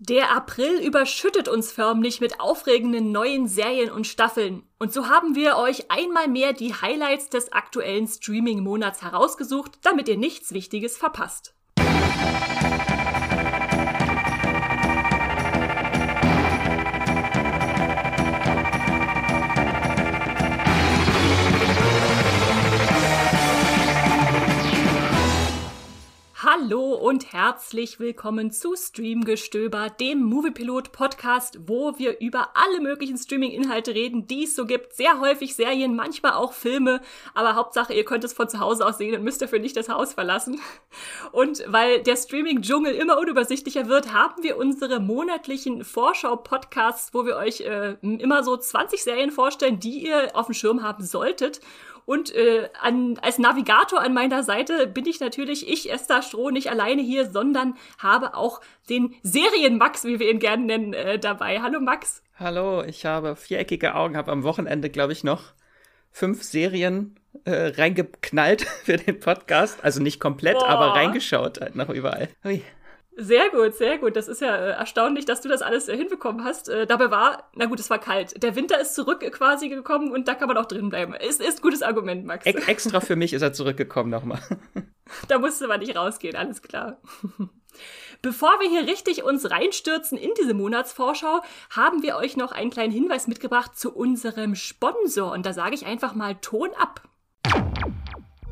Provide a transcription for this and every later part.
Der April überschüttet uns förmlich mit aufregenden neuen Serien und Staffeln. Und so haben wir euch einmal mehr die Highlights des aktuellen Streaming-Monats herausgesucht, damit ihr nichts Wichtiges verpasst. Hallo und herzlich willkommen zu Streamgestöber, dem Moviepilot Podcast, wo wir über alle möglichen Streaming-Inhalte reden, die es so gibt. Sehr häufig Serien, manchmal auch Filme, aber Hauptsache, ihr könnt es von zu Hause aus sehen und müsst dafür nicht das Haus verlassen. Und weil der Streaming-Dschungel immer unübersichtlicher wird, haben wir unsere monatlichen Vorschau-Podcasts, wo wir euch äh, immer so 20 Serien vorstellen, die ihr auf dem Schirm haben solltet. Und äh, an, als Navigator an meiner Seite bin ich natürlich ich, Esther Stroh, nicht alleine hier, sondern habe auch den Serien-Max, wie wir ihn gerne nennen, äh, dabei. Hallo Max. Hallo, ich habe viereckige Augen, habe am Wochenende, glaube ich, noch fünf Serien äh, reingeknallt für den Podcast. Also nicht komplett, Boah. aber reingeschaut halt noch überall. Ui. Sehr gut, sehr gut. Das ist ja äh, erstaunlich, dass du das alles äh, hinbekommen hast. Äh, dabei war, na gut, es war kalt. Der Winter ist zurück quasi gekommen und da kann man auch drin bleiben. Ist, ist gutes Argument, Max. E extra für mich ist er zurückgekommen nochmal. da musste man nicht rausgehen, alles klar. Bevor wir hier richtig uns reinstürzen in diese Monatsvorschau, haben wir euch noch einen kleinen Hinweis mitgebracht zu unserem Sponsor. Und da sage ich einfach mal Ton ab.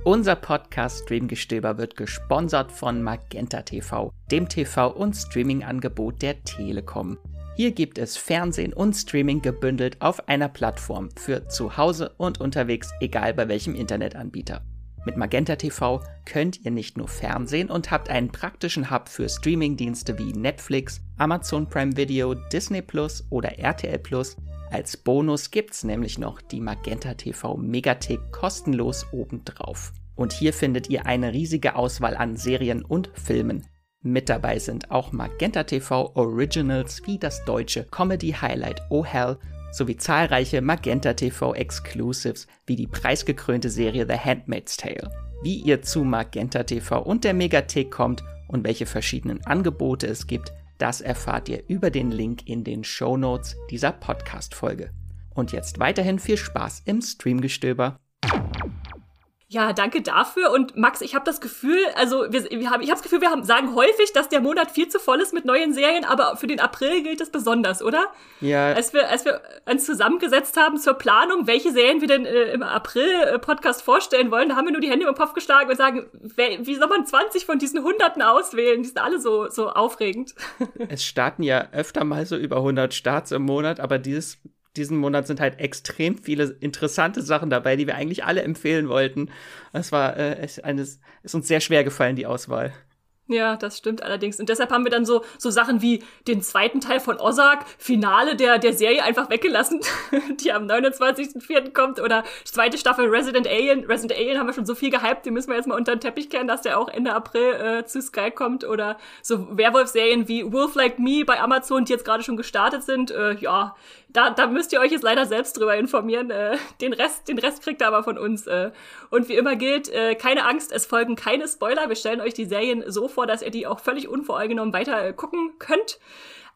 Unser Podcast Streamgestöber wird gesponsert von Magenta TV, dem TV- und Streaming-Angebot der Telekom. Hier gibt es Fernsehen und Streaming gebündelt auf einer Plattform für zu Hause und unterwegs, egal bei welchem Internetanbieter. Mit Magenta TV könnt ihr nicht nur Fernsehen und habt einen praktischen Hub für Streamingdienste wie Netflix, Amazon Prime Video, Disney Plus oder RTL Plus. Als Bonus gibt's nämlich noch die Magenta TV Megathek kostenlos obendrauf. Und hier findet ihr eine riesige Auswahl an Serien und Filmen. Mit dabei sind auch Magenta TV Originals wie das deutsche Comedy Highlight Oh Hell sowie zahlreiche Magenta TV Exclusives wie die preisgekrönte Serie The Handmaid's Tale. Wie ihr zu Magenta TV und der Megathek kommt und welche verschiedenen Angebote es gibt, das erfahrt ihr über den Link in den Show Notes dieser Podcast-Folge. Und jetzt weiterhin viel Spaß im Streamgestöber. Ja, danke dafür. Und Max, ich habe das Gefühl, also wir, wir haben, ich habe das Gefühl, wir haben, sagen häufig, dass der Monat viel zu voll ist mit neuen Serien, aber für den April gilt das besonders, oder? Ja. Als wir, als wir uns zusammengesetzt haben zur Planung, welche Serien wir denn äh, im April-Podcast äh, vorstellen wollen, da haben wir nur die Hände im Kopf geschlagen und sagen, wie soll man 20 von diesen Hunderten auswählen? Die sind alle so, so aufregend. Es starten ja öfter mal so über 100 Starts im Monat, aber dieses diesen Monat sind halt extrem viele interessante Sachen dabei, die wir eigentlich alle empfehlen wollten. Es war äh, es, eines, ist uns sehr schwer gefallen, die Auswahl. Ja, das stimmt allerdings. Und deshalb haben wir dann so, so Sachen wie den zweiten Teil von Ozark, Finale der, der Serie einfach weggelassen, die am 29.04. kommt, oder zweite Staffel Resident Alien. Resident Alien haben wir schon so viel gehypt, die müssen wir jetzt mal unter den Teppich kehren, dass der auch Ende April äh, zu Sky kommt. Oder so Werwolf-Serien wie Wolf Like Me bei Amazon, die jetzt gerade schon gestartet sind. Äh, ja, da, da müsst ihr euch jetzt leider selbst drüber informieren. Äh, den Rest, den Rest kriegt ihr aber von uns. Äh. Und wie immer gilt, äh, keine Angst, es folgen keine Spoiler. Wir stellen euch die Serien so vor, dass ihr die auch völlig unvoreingenommen weiter gucken könnt.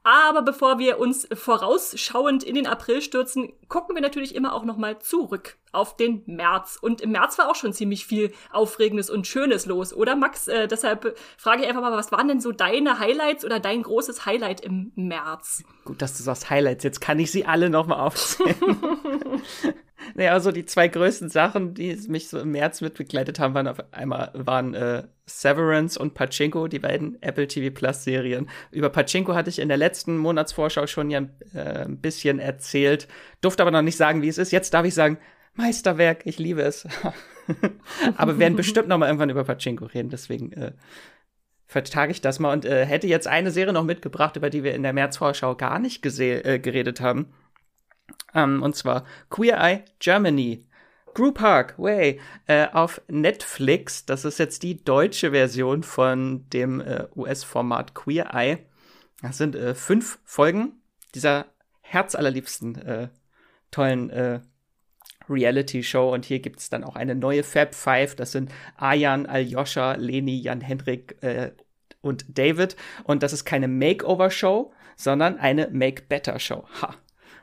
Aber bevor wir uns vorausschauend in den April stürzen, gucken wir natürlich immer auch nochmal zurück auf den März. Und im März war auch schon ziemlich viel Aufregendes und Schönes los, oder Max? Äh, deshalb frage ich einfach mal, was waren denn so deine Highlights oder dein großes Highlight im März? Gut, dass du sagst Highlights. Jetzt kann ich sie alle nochmal aufzählen. naja, also die zwei größten Sachen, die mich so im März mitbegleitet haben, waren auf einmal waren äh, Severance und Pachinko, die beiden Apple TV Plus Serien. Über Pachinko hatte ich in der letzten Monatsvorschau schon ja äh, ein bisschen erzählt, durfte aber noch nicht sagen, wie es ist. Jetzt darf ich sagen, Meisterwerk, ich liebe es. aber wir werden bestimmt noch mal irgendwann über Pachinko reden, deswegen äh, vertage ich das mal und äh, hätte jetzt eine Serie noch mitgebracht, über die wir in der Märzvorschau gar nicht äh, geredet haben. Ähm, und zwar Queer Eye Germany. Group Park Way äh, auf Netflix. Das ist jetzt die deutsche Version von dem äh, US-Format Queer Eye. Das sind äh, fünf Folgen dieser herzallerliebsten äh, tollen äh, Reality-Show. Und hier gibt es dann auch eine neue Fab Five. Das sind Ayan, Aljoscha, Leni, Jan-Hendrik äh, und David. Und das ist keine Makeover-Show, sondern eine Make Better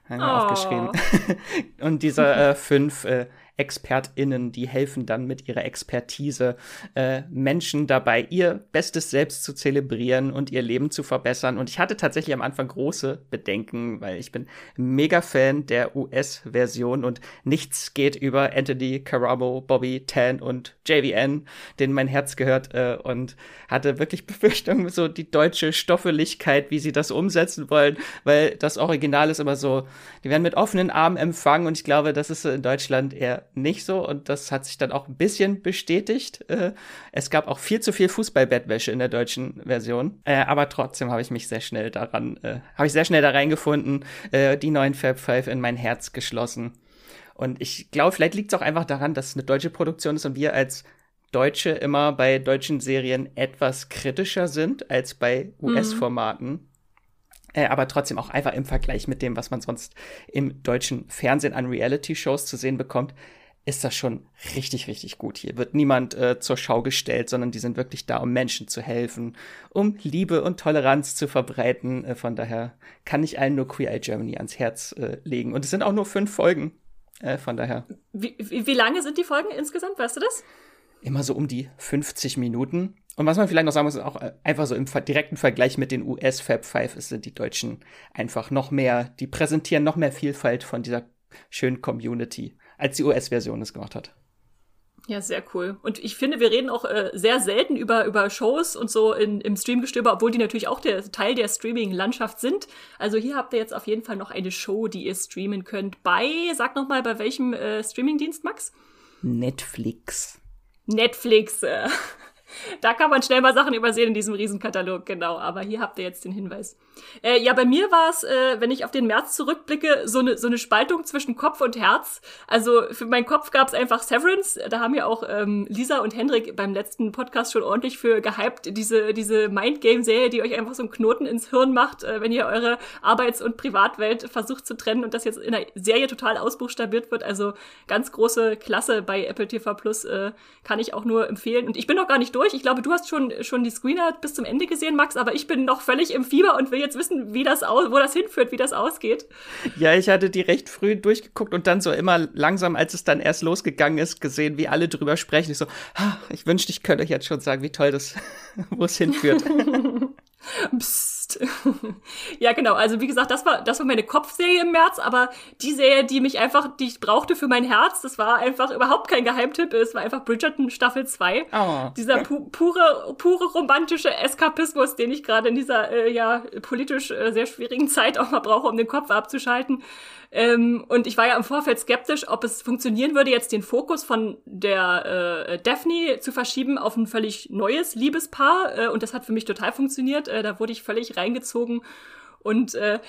Show. Ha. Oh. aufgeschrieben. und diese äh, fünf äh, ExpertInnen, die helfen dann mit ihrer Expertise äh, Menschen dabei, ihr bestes Selbst zu zelebrieren und ihr Leben zu verbessern. Und ich hatte tatsächlich am Anfang große Bedenken, weil ich bin mega Fan der US-Version und nichts geht über Anthony Carabo, Bobby Tan und JVN, denen mein Herz gehört äh, und hatte wirklich Befürchtungen, so die deutsche Stoffeligkeit, wie sie das umsetzen wollen, weil das Original ist immer so, die werden mit offenen Armen empfangen und ich glaube, das ist in Deutschland eher nicht so und das hat sich dann auch ein bisschen bestätigt. Äh, es gab auch viel zu viel Fußballbettwäsche in der deutschen Version, äh, aber trotzdem habe ich mich sehr schnell daran, äh, habe ich sehr schnell da reingefunden, die neuen Fab Five in mein Herz geschlossen. Und ich glaube, vielleicht liegt es auch einfach daran, dass es eine deutsche Produktion ist und wir als Deutsche immer bei deutschen Serien etwas kritischer sind als bei US-Formaten. Mhm. Aber trotzdem auch einfach im Vergleich mit dem, was man sonst im deutschen Fernsehen an Reality-Shows zu sehen bekommt, ist das schon richtig, richtig gut. Hier wird niemand äh, zur Schau gestellt, sondern die sind wirklich da, um Menschen zu helfen, um Liebe und Toleranz zu verbreiten. Äh, von daher kann ich allen nur Queer Eye Germany ans Herz äh, legen. Und es sind auch nur fünf Folgen. Äh, von daher. Wie, wie, wie lange sind die Folgen insgesamt? Weißt du das? Immer so um die 50 Minuten. Und was man vielleicht noch sagen muss, ist auch äh, einfach so im direkten Vergleich mit den US Fab Five sind die Deutschen einfach noch mehr, die präsentieren noch mehr Vielfalt von dieser schönen Community als die US-Version es gemacht hat. Ja, sehr cool. Und ich finde, wir reden auch äh, sehr selten über, über Shows und so in, im Streamgestöber, obwohl die natürlich auch der Teil der Streaming-Landschaft sind. Also hier habt ihr jetzt auf jeden Fall noch eine Show, die ihr streamen könnt bei, sag noch mal, bei welchem äh, Streamingdienst, Max? Netflix. Netflix. Äh, da kann man schnell mal Sachen übersehen in diesem Riesenkatalog, genau. Aber hier habt ihr jetzt den Hinweis. Äh, ja, bei mir war es, äh, wenn ich auf den März zurückblicke, so eine so eine Spaltung zwischen Kopf und Herz. Also für meinen Kopf gab es einfach Severance. Da haben ja auch ähm, Lisa und Hendrik beim letzten Podcast schon ordentlich für gehypt. Diese, diese Mindgame-Serie, die euch einfach so einen Knoten ins Hirn macht, äh, wenn ihr eure Arbeits- und Privatwelt versucht zu trennen und das jetzt in der Serie total ausbuchstabiert wird. Also ganz große Klasse bei Apple TV Plus äh, kann ich auch nur empfehlen. Und ich bin noch gar nicht durch. Ich glaube, du hast schon, schon die Screener bis zum Ende gesehen, Max, aber ich bin noch völlig im Fieber und will jetzt wissen, wie das aus, wo das hinführt, wie das ausgeht. Ja, ich hatte die recht früh durchgeguckt und dann so immer langsam, als es dann erst losgegangen ist, gesehen, wie alle drüber sprechen. Ich so, ah, ich wünschte, ich könnte euch jetzt schon sagen, wie toll das, wo es hinführt. Psst. ja, genau. Also wie gesagt, das war, das war meine Kopfserie im März, aber die Serie, die mich einfach, die ich brauchte für mein Herz, das war einfach überhaupt kein Geheimtipp. Es war einfach Bridgerton Staffel 2. Oh. Dieser pu pure, pure romantische Eskapismus, den ich gerade in dieser äh, ja politisch äh, sehr schwierigen Zeit auch mal brauche, um den Kopf abzuschalten. Ähm, und ich war ja im Vorfeld skeptisch, ob es funktionieren würde, jetzt den Fokus von der äh, Daphne zu verschieben auf ein völlig neues Liebespaar. Äh, und das hat für mich total funktioniert. Äh, da wurde ich völlig reingezogen. Und äh,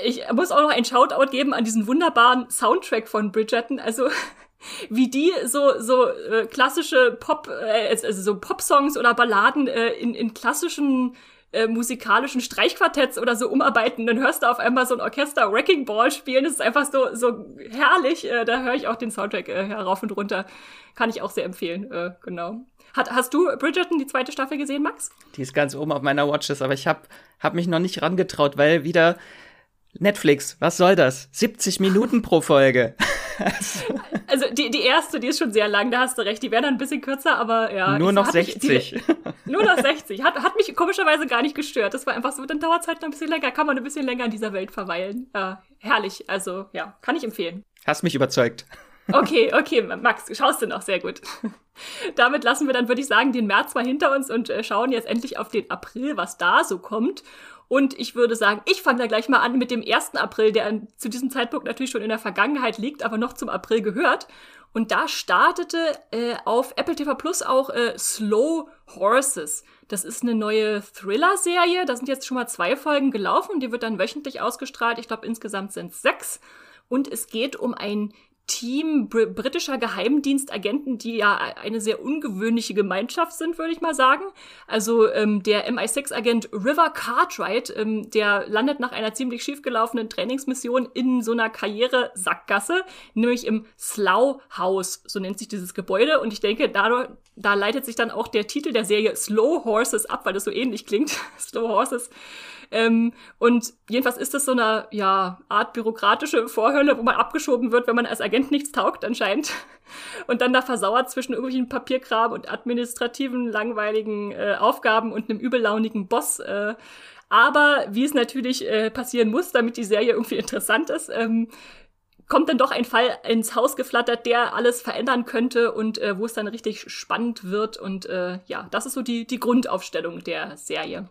ich muss auch noch ein Shoutout geben an diesen wunderbaren Soundtrack von Bridgerton. Also wie die so so äh, klassische Pop äh, also so Pop-Songs oder Balladen äh, in, in klassischen äh, musikalischen Streichquartetts oder so umarbeiten, dann hörst du auf einmal so ein Orchester Wrecking Ball spielen. Das ist einfach so, so herrlich. Äh, da höre ich auch den Soundtrack äh, herauf und runter. Kann ich auch sehr empfehlen, äh, genau. Hat, hast du Bridgerton die zweite Staffel gesehen, Max? Die ist ganz oben auf meiner Watchlist, aber ich habe hab mich noch nicht rangetraut, weil wieder Netflix, was soll das? 70 Minuten pro Folge. also die, die erste, die ist schon sehr lang, da hast du recht. Die wäre dann ein bisschen kürzer, aber ja. Nur noch 60. Mich, die, nur noch 60. Hat, hat mich komischerweise gar nicht gestört. Das war einfach so, dann dauert es halt noch ein bisschen länger, kann man ein bisschen länger in dieser Welt verweilen. Äh, herrlich, also ja, kann ich empfehlen. Hast mich überzeugt. Okay, okay, Max, schaust du noch sehr gut. Damit lassen wir dann, würde ich sagen, den März mal hinter uns und äh, schauen jetzt endlich auf den April, was da so kommt. Und ich würde sagen, ich fange da gleich mal an mit dem 1. April, der zu diesem Zeitpunkt natürlich schon in der Vergangenheit liegt, aber noch zum April gehört. Und da startete äh, auf Apple TV Plus auch äh, Slow Horses. Das ist eine neue Thriller-Serie. Da sind jetzt schon mal zwei Folgen gelaufen. Die wird dann wöchentlich ausgestrahlt. Ich glaube, insgesamt sind es sechs. Und es geht um ein Team br britischer Geheimdienstagenten, die ja eine sehr ungewöhnliche Gemeinschaft sind, würde ich mal sagen. Also ähm, der MI6-Agent River Cartwright, ähm, der landet nach einer ziemlich schiefgelaufenen Trainingsmission in so einer Karriere-Sackgasse, nämlich im Slough House, so nennt sich dieses Gebäude. Und ich denke, dadurch, da leitet sich dann auch der Titel der Serie Slow Horses ab, weil das so ähnlich klingt. Slow Horses. Ähm, und jedenfalls ist das so eine ja, Art bürokratische Vorhölle, wo man abgeschoben wird, wenn man als Agent nichts taugt anscheinend. Und dann da versauert zwischen irgendwelchen Papierkram und administrativen, langweiligen äh, Aufgaben und einem übellaunigen Boss. Äh, aber wie es natürlich äh, passieren muss, damit die Serie irgendwie interessant ist, ähm, kommt dann doch ein Fall ins Haus geflattert, der alles verändern könnte und äh, wo es dann richtig spannend wird. Und äh, ja, das ist so die, die Grundaufstellung der Serie.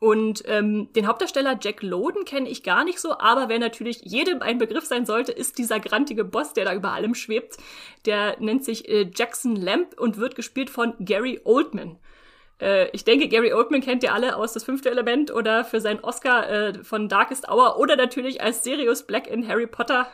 Und ähm, den Hauptdarsteller Jack Loden kenne ich gar nicht so, aber wer natürlich jedem ein Begriff sein sollte, ist dieser grantige Boss, der da über allem schwebt. Der nennt sich äh, Jackson Lamp und wird gespielt von Gary Oldman. Äh, ich denke, Gary Oldman kennt ihr alle aus Das fünfte Element oder für seinen Oscar äh, von Darkest Hour oder natürlich als Sirius Black in Harry Potter.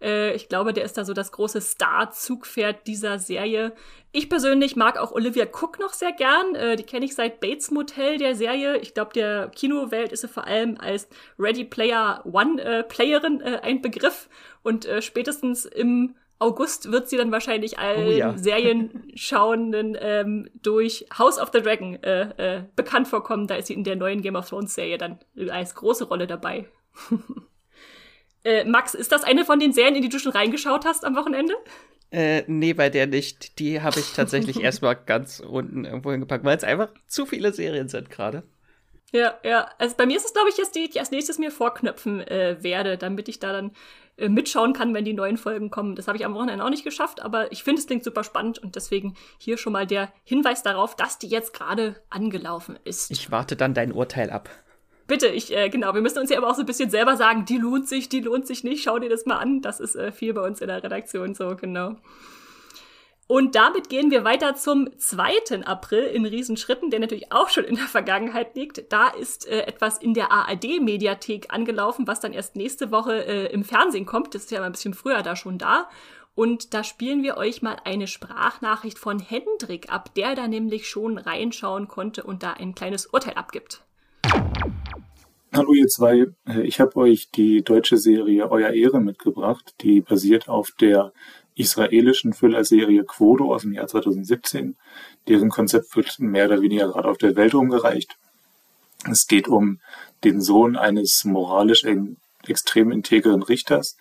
Äh, ich glaube, der ist da so das große Star-Zugpferd dieser Serie. Ich persönlich mag auch Olivia Cook noch sehr gern. Äh, die kenne ich seit Bates Motel der Serie. Ich glaube, der Kinowelt ist sie vor allem als Ready Player One äh, äh, ein Begriff. Und äh, spätestens im August wird sie dann wahrscheinlich allen oh, ja. Serienschauenden ähm, durch House of the Dragon äh, äh, bekannt vorkommen. Da ist sie in der neuen Game of Thrones Serie dann als große Rolle dabei. äh, Max, ist das eine von den Serien, in die du schon reingeschaut hast am Wochenende? Äh, nee, bei der nicht. Die habe ich tatsächlich erstmal ganz unten irgendwo hingepackt, weil es einfach zu viele Serien sind gerade. Ja, ja. Also bei mir ist es, glaube ich, jetzt die, die ich als nächstes mir vorknöpfen äh, werde, damit ich da dann äh, mitschauen kann, wenn die neuen Folgen kommen. Das habe ich am Wochenende auch nicht geschafft, aber ich finde, es klingt super spannend und deswegen hier schon mal der Hinweis darauf, dass die jetzt gerade angelaufen ist. Ich warte dann dein Urteil ab. Bitte, ich, äh, genau, wir müssen uns ja aber auch so ein bisschen selber sagen, die lohnt sich, die lohnt sich nicht, schau dir das mal an. Das ist äh, viel bei uns in der Redaktion so, genau. Und damit gehen wir weiter zum 2. April in Riesenschritten, der natürlich auch schon in der Vergangenheit liegt. Da ist äh, etwas in der ARD-Mediathek angelaufen, was dann erst nächste Woche äh, im Fernsehen kommt. Das ist ja mal ein bisschen früher da schon da. Und da spielen wir euch mal eine Sprachnachricht von Hendrik ab, der da nämlich schon reinschauen konnte und da ein kleines Urteil abgibt. Hallo ihr zwei, äh, ich habe euch die deutsche Serie Euer Ehre mitgebracht, die basiert auf der israelischen Thriller-Serie Quodo aus dem Jahr 2017. Deren Konzept wird mehr oder weniger gerade auf der Welt rumgereicht. Es geht um den Sohn eines moralisch extrem integren Richters.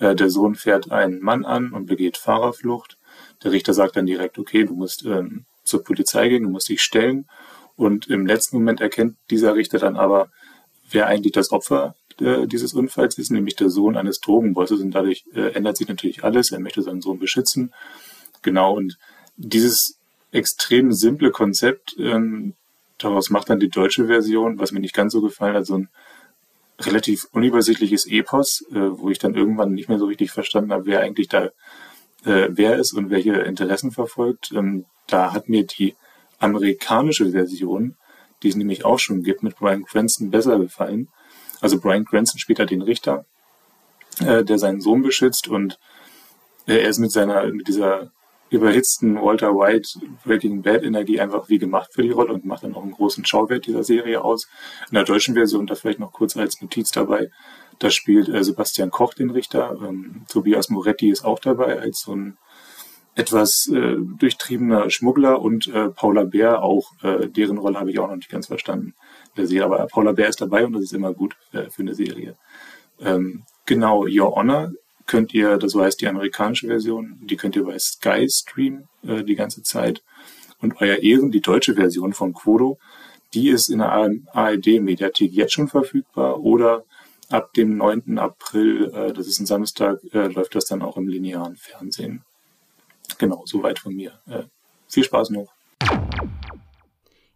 Äh, der Sohn fährt einen Mann an und begeht Fahrerflucht. Der Richter sagt dann direkt, okay, du musst ähm, zur Polizei gehen, du musst dich stellen. Und im letzten Moment erkennt dieser Richter dann aber, wer eigentlich das Opfer äh, dieses Unfalls ist, nämlich der Sohn eines Drogenbosses. Und dadurch äh, ändert sich natürlich alles. Er möchte seinen Sohn beschützen. Genau. Und dieses extrem simple Konzept, ähm, daraus macht dann die deutsche Version, was mir nicht ganz so gefallen hat, so ein relativ unübersichtliches Epos, äh, wo ich dann irgendwann nicht mehr so richtig verstanden habe, wer eigentlich da wer ist und welche Interessen verfolgt. Ähm, da hat mir die amerikanische Version, die es nämlich auch schon gibt, mit Brian Cranston besser gefallen. Also Brian Cranston spielt da den Richter, äh, der seinen Sohn beschützt und äh, er ist mit seiner, mit dieser überhitzten Walter White Breaking Bad Energie einfach wie gemacht für die Rolle und macht dann auch einen großen Schauwert dieser Serie aus. In der deutschen Version, da vielleicht noch kurz als Notiz dabei, da spielt äh, Sebastian Koch den Richter, ähm, Tobias Moretti ist auch dabei als so ein etwas äh, durchtriebener Schmuggler und äh, Paula Bär auch, äh, deren Rolle habe ich auch noch nicht ganz verstanden der Serie. Aber Paula Bär ist dabei und das ist immer gut äh, für eine Serie. Ähm, genau, Your Honor könnt ihr, das heißt die amerikanische Version, die könnt ihr bei Sky streamen äh, die ganze Zeit. Und Euer Ehren, die deutsche Version von Quodo, die ist in der ARD-Mediathek jetzt schon verfügbar oder ab dem 9. April, äh, das ist ein Samstag, äh, läuft das dann auch im linearen Fernsehen. Genau, soweit von mir. Äh, viel Spaß noch.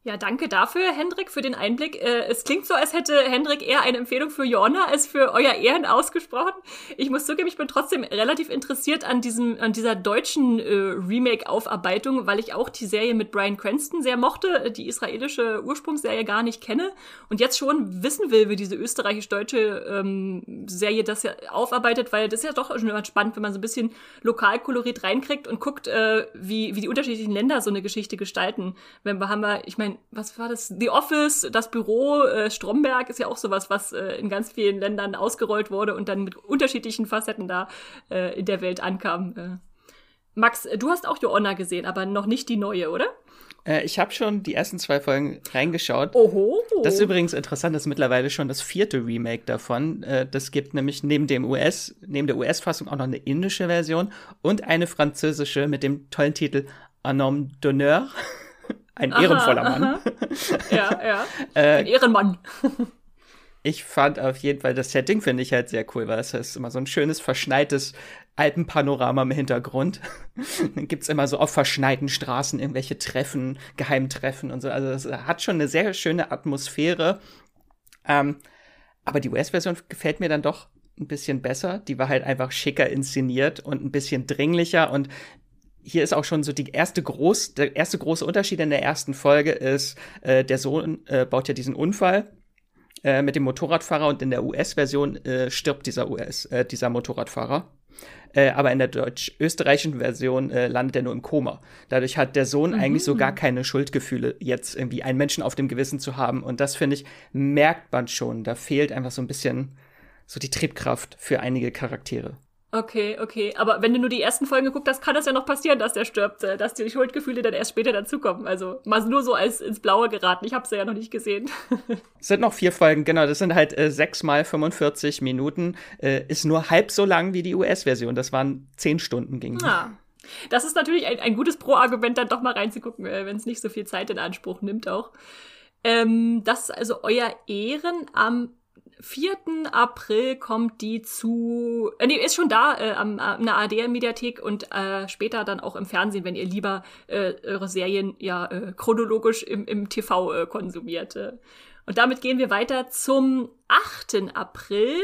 Ja, danke dafür, Hendrik, für den Einblick. Äh, es klingt so, als hätte Hendrik eher eine Empfehlung für Jonna als für euer Ehren ausgesprochen. Ich muss zugeben, ich bin trotzdem relativ interessiert an diesem, an dieser deutschen äh, Remake-Aufarbeitung, weil ich auch die Serie mit Brian Cranston sehr mochte, die israelische Ursprungsserie gar nicht kenne und jetzt schon wissen will, wie diese österreichisch-deutsche ähm, Serie das ja aufarbeitet, weil das ist ja doch schon immer spannend, wenn man so ein bisschen Lokalkolorit reinkriegt und guckt, äh, wie, wie die unterschiedlichen Länder so eine Geschichte gestalten. Wenn wir haben ich meine, was war das? The Office, das Büro, äh, Stromberg ist ja auch sowas, was äh, in ganz vielen Ländern ausgerollt wurde und dann mit unterschiedlichen Facetten da äh, in der Welt ankam. Äh. Max, du hast auch Joanna gesehen, aber noch nicht die neue, oder? Äh, ich habe schon die ersten zwei Folgen reingeschaut. Oho. Das ist übrigens interessant, das ist mittlerweile schon das vierte Remake davon. Äh, das gibt nämlich neben dem US, neben der US-Fassung auch noch eine indische Version und eine französische mit dem tollen Titel Un homme d'honneur. Ein aha, ehrenvoller Mann. Aha. Ja, ja. äh, Ein Ehrenmann. ich fand auf jeden Fall das Setting finde ich halt sehr cool, weil es ist immer so ein schönes verschneites Alpenpanorama im Hintergrund. Dann gibt's immer so auf verschneiten Straßen irgendwelche Treffen, Geheimtreffen und so. Also es hat schon eine sehr schöne Atmosphäre. Ähm, aber die US-Version gefällt mir dann doch ein bisschen besser. Die war halt einfach schicker inszeniert und ein bisschen dringlicher und hier ist auch schon so die erste groß, der erste große Unterschied in der ersten Folge ist, äh, der Sohn äh, baut ja diesen Unfall äh, mit dem Motorradfahrer und in der US-Version äh, stirbt dieser US, äh, dieser Motorradfahrer. Äh, aber in der deutsch-österreichischen Version landet er nur im Koma. Dadurch hat der Sohn mhm. eigentlich so gar keine Schuldgefühle, jetzt irgendwie einen Menschen auf dem Gewissen zu haben. Und das, finde ich, merkt man schon. Da fehlt einfach so ein bisschen so die Triebkraft für einige Charaktere. Okay, okay. Aber wenn du nur die ersten Folgen geguckt hast, kann das ja noch passieren, dass der stirbt, äh, dass die Schuldgefühle dann erst später dazukommen. Also mal nur so als ins Blaue geraten. Ich habe ja noch nicht gesehen. es sind noch vier Folgen, genau. Das sind halt äh, sechs mal 45 Minuten. Äh, ist nur halb so lang wie die US-Version. Das waren zehn Stunden ging. Ja. Das ist natürlich ein, ein gutes Pro-Argument, dann doch mal reinzugucken, äh, wenn es nicht so viel Zeit in Anspruch nimmt auch. Ähm, das ist also euer Ehren am 4. April kommt die zu, äh, nee, ist schon da, äh, am, am der ARD-Mediathek und äh, später dann auch im Fernsehen, wenn ihr lieber äh, eure Serien ja äh, chronologisch im, im TV äh, konsumiert. Äh. Und damit gehen wir weiter zum 8. April.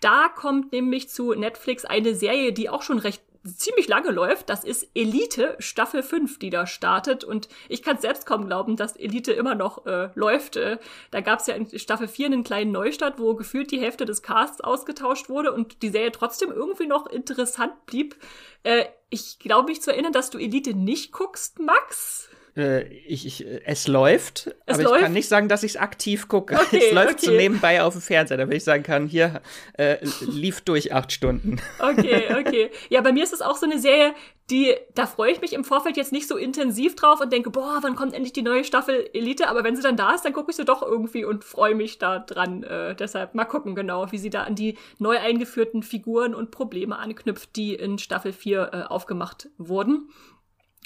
Da kommt nämlich zu Netflix eine Serie, die auch schon recht ziemlich lange läuft. Das ist Elite Staffel 5, die da startet. Und ich kann selbst kaum glauben, dass Elite immer noch äh, läuft. Äh, da gab es ja in Staffel 4 einen kleinen Neustart, wo gefühlt die Hälfte des Casts ausgetauscht wurde und die Serie trotzdem irgendwie noch interessant blieb. Äh, ich glaube mich zu erinnern, dass du Elite nicht guckst, Max. Äh, ich, ich, es läuft, es aber läuft? ich kann nicht sagen, dass ich es aktiv gucke. Okay, es läuft okay. so nebenbei auf dem Fernseher, damit ich sagen kann, hier äh, lief durch acht Stunden. Okay, okay. Ja, bei mir ist es auch so eine Serie, die, da freue ich mich im Vorfeld jetzt nicht so intensiv drauf und denke, boah, wann kommt endlich die neue Staffel Elite? Aber wenn sie dann da ist, dann gucke ich sie doch irgendwie und freue mich da dran. Äh, deshalb mal gucken genau, wie sie da an die neu eingeführten Figuren und Probleme anknüpft, die in Staffel 4 äh, aufgemacht wurden.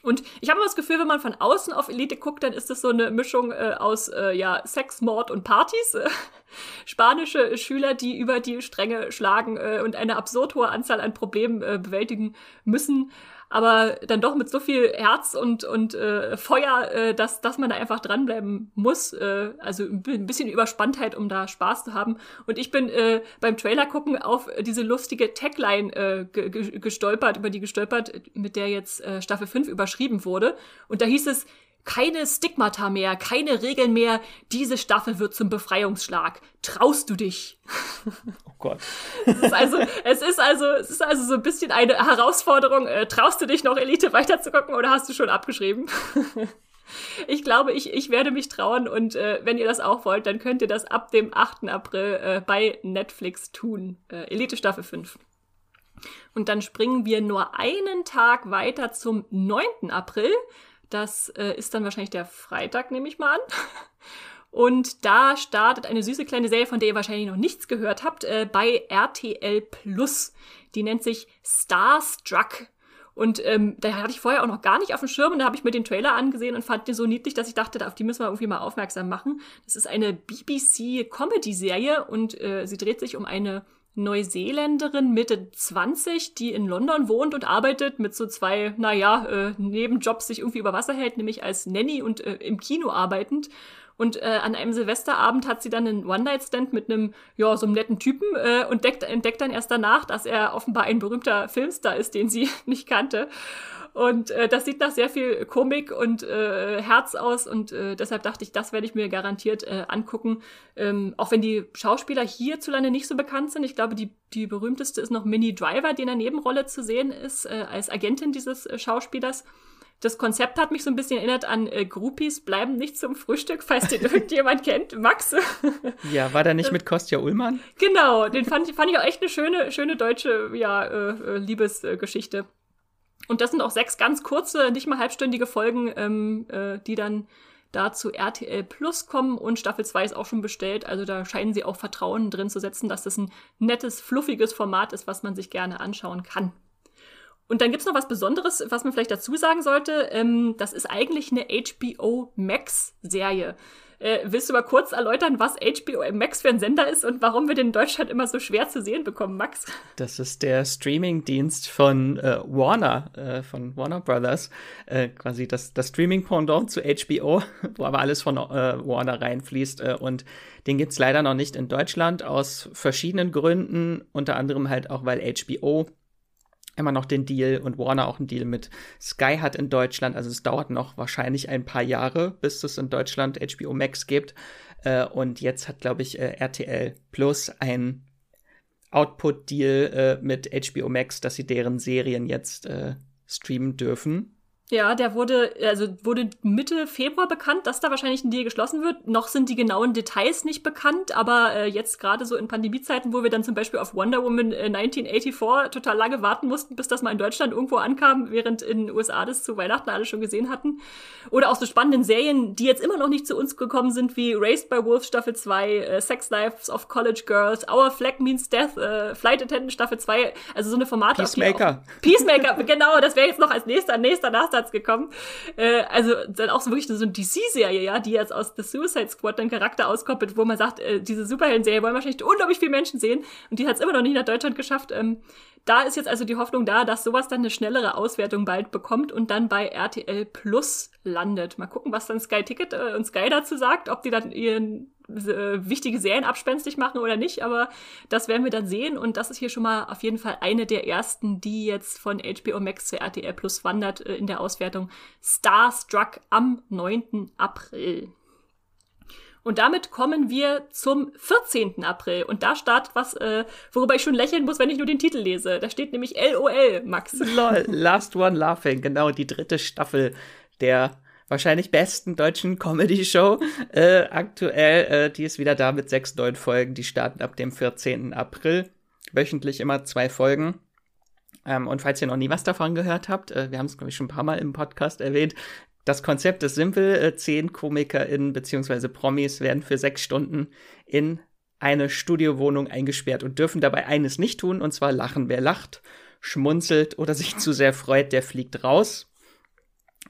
Und ich habe das Gefühl, wenn man von außen auf Elite guckt, dann ist das so eine Mischung äh, aus äh, ja, Sex, Mord und Partys. Spanische Schüler, die über die Stränge schlagen äh, und eine absurd hohe Anzahl an Problemen äh, bewältigen müssen aber dann doch mit so viel Herz und, und äh, Feuer, äh, dass, dass man da einfach dranbleiben muss. Äh, also ein bisschen Überspanntheit, um da Spaß zu haben. Und ich bin äh, beim Trailer gucken auf diese lustige Tagline äh, gestolpert, über die gestolpert, mit der jetzt äh, Staffel 5 überschrieben wurde. Und da hieß es, keine Stigmata mehr, keine Regeln mehr. Diese Staffel wird zum Befreiungsschlag. Traust du dich? Oh Gott. es ist also, es ist also, es ist also so ein bisschen eine Herausforderung. Äh, traust du dich noch Elite weiterzugucken oder hast du schon abgeschrieben? ich glaube, ich, ich werde mich trauen und äh, wenn ihr das auch wollt, dann könnt ihr das ab dem 8. April äh, bei Netflix tun. Äh, Elite Staffel 5. Und dann springen wir nur einen Tag weiter zum 9. April. Das äh, ist dann wahrscheinlich der Freitag, nehme ich mal an. Und da startet eine süße kleine Serie, von der ihr wahrscheinlich noch nichts gehört habt, äh, bei RTL Plus. Die nennt sich Starstruck. Und ähm, da hatte ich vorher auch noch gar nicht auf dem Schirm und da habe ich mir den Trailer angesehen und fand den so niedlich, dass ich dachte, auf die müssen wir irgendwie mal aufmerksam machen. Das ist eine BBC-Comedy-Serie und äh, sie dreht sich um eine Neuseeländerin Mitte 20, die in London wohnt und arbeitet, mit so zwei, naja, äh, Nebenjobs sich irgendwie über Wasser hält, nämlich als Nanny und äh, im Kino arbeitend. Und äh, an einem Silvesterabend hat sie dann einen One-Night-Stand mit einem, ja, so einem netten Typen äh, und deckt, entdeckt dann erst danach, dass er offenbar ein berühmter Filmstar ist, den sie nicht kannte. Und äh, das sieht nach sehr viel Komik und äh, Herz aus und äh, deshalb dachte ich, das werde ich mir garantiert äh, angucken. Ähm, auch wenn die Schauspieler hierzulande nicht so bekannt sind. Ich glaube, die, die berühmteste ist noch Minnie Driver, die in der Nebenrolle zu sehen ist, äh, als Agentin dieses äh, Schauspielers. Das Konzept hat mich so ein bisschen erinnert an äh, Groupies bleiben nicht zum Frühstück, falls den irgendjemand kennt. Max? ja, war der nicht mit Kostja Ullmann? Genau, den fand, fand ich auch echt eine schöne, schöne deutsche ja, äh, äh Liebesgeschichte. Und das sind auch sechs ganz kurze, nicht mal halbstündige Folgen, ähm, äh, die dann da zu RTL Plus kommen und Staffel 2 ist auch schon bestellt. Also da scheinen sie auch Vertrauen drin zu setzen, dass das ein nettes, fluffiges Format ist, was man sich gerne anschauen kann. Und dann gibt's noch was Besonderes, was man vielleicht dazu sagen sollte. Ähm, das ist eigentlich eine HBO Max-Serie. Äh, willst du mal kurz erläutern, was HBO Max für ein Sender ist und warum wir den in Deutschland immer so schwer zu sehen bekommen, Max? Das ist der Streaming-Dienst von äh, Warner, äh, von Warner Brothers. Äh, quasi das, das Streaming-Pendant zu HBO, wo aber alles von äh, Warner reinfließt. Äh, und den gibt's leider noch nicht in Deutschland aus verschiedenen Gründen. Unter anderem halt auch, weil HBO immer noch den Deal und Warner auch einen Deal mit Sky hat in Deutschland. Also es dauert noch wahrscheinlich ein paar Jahre, bis es in Deutschland HBO Max gibt. Äh, und jetzt hat, glaube ich, äh, RTL Plus ein Output-Deal äh, mit HBO Max, dass sie deren Serien jetzt äh, streamen dürfen. Ja, der wurde, also wurde Mitte Februar bekannt, dass da wahrscheinlich ein Deal geschlossen wird. Noch sind die genauen Details nicht bekannt, aber äh, jetzt gerade so in Pandemiezeiten, wo wir dann zum Beispiel auf Wonder Woman äh, 1984 total lange warten mussten, bis das mal in Deutschland irgendwo ankam, während in den USA das zu Weihnachten alle schon gesehen hatten. Oder auch so spannenden Serien, die jetzt immer noch nicht zu uns gekommen sind, wie Raised by Wolves Staffel 2, äh, Sex Lives of College Girls, Our Flag Means Death, äh, Flight Attendant Staffel 2, also so eine Formate. Peacemaker. Peacemaker, genau, das wäre jetzt noch als nächster, nächster Nachsatz Ansatz gekommen. Äh, also dann auch so wirklich so eine DC-Serie, ja, die jetzt aus The Suicide Squad den Charakter auskoppelt, wo man sagt, äh, diese Superhelden-Serie wollen wahrscheinlich unglaublich viele Menschen sehen und die hat es immer noch nicht nach Deutschland geschafft. Ähm, da ist jetzt also die Hoffnung da, dass sowas dann eine schnellere Auswertung bald bekommt und dann bei RTL Plus landet. Mal gucken, was dann Sky Ticket äh, und Sky dazu sagt, ob die dann ihren wichtige Serien abspenstig machen oder nicht, aber das werden wir dann sehen und das ist hier schon mal auf jeden Fall eine der ersten, die jetzt von HBO Max zu RTL Plus wandert äh, in der Auswertung Starstruck am 9. April. Und damit kommen wir zum 14. April. Und da startet was, äh, worüber ich schon lächeln muss, wenn ich nur den Titel lese. Da steht nämlich LOL, Max. Lol, Last One Laughing, genau, die dritte Staffel der wahrscheinlich besten deutschen Comedy-Show äh, aktuell. Äh, die ist wieder da mit sechs neuen Folgen. Die starten ab dem 14. April. Wöchentlich immer zwei Folgen. Ähm, und falls ihr noch nie was davon gehört habt, äh, wir haben es, glaube ich, schon ein paar Mal im Podcast erwähnt, das Konzept ist simpel. Äh, zehn KomikerInnen bzw. Promis werden für sechs Stunden in eine Studiowohnung eingesperrt und dürfen dabei eines nicht tun, und zwar lachen. Wer lacht, schmunzelt oder sich zu sehr freut, der fliegt raus.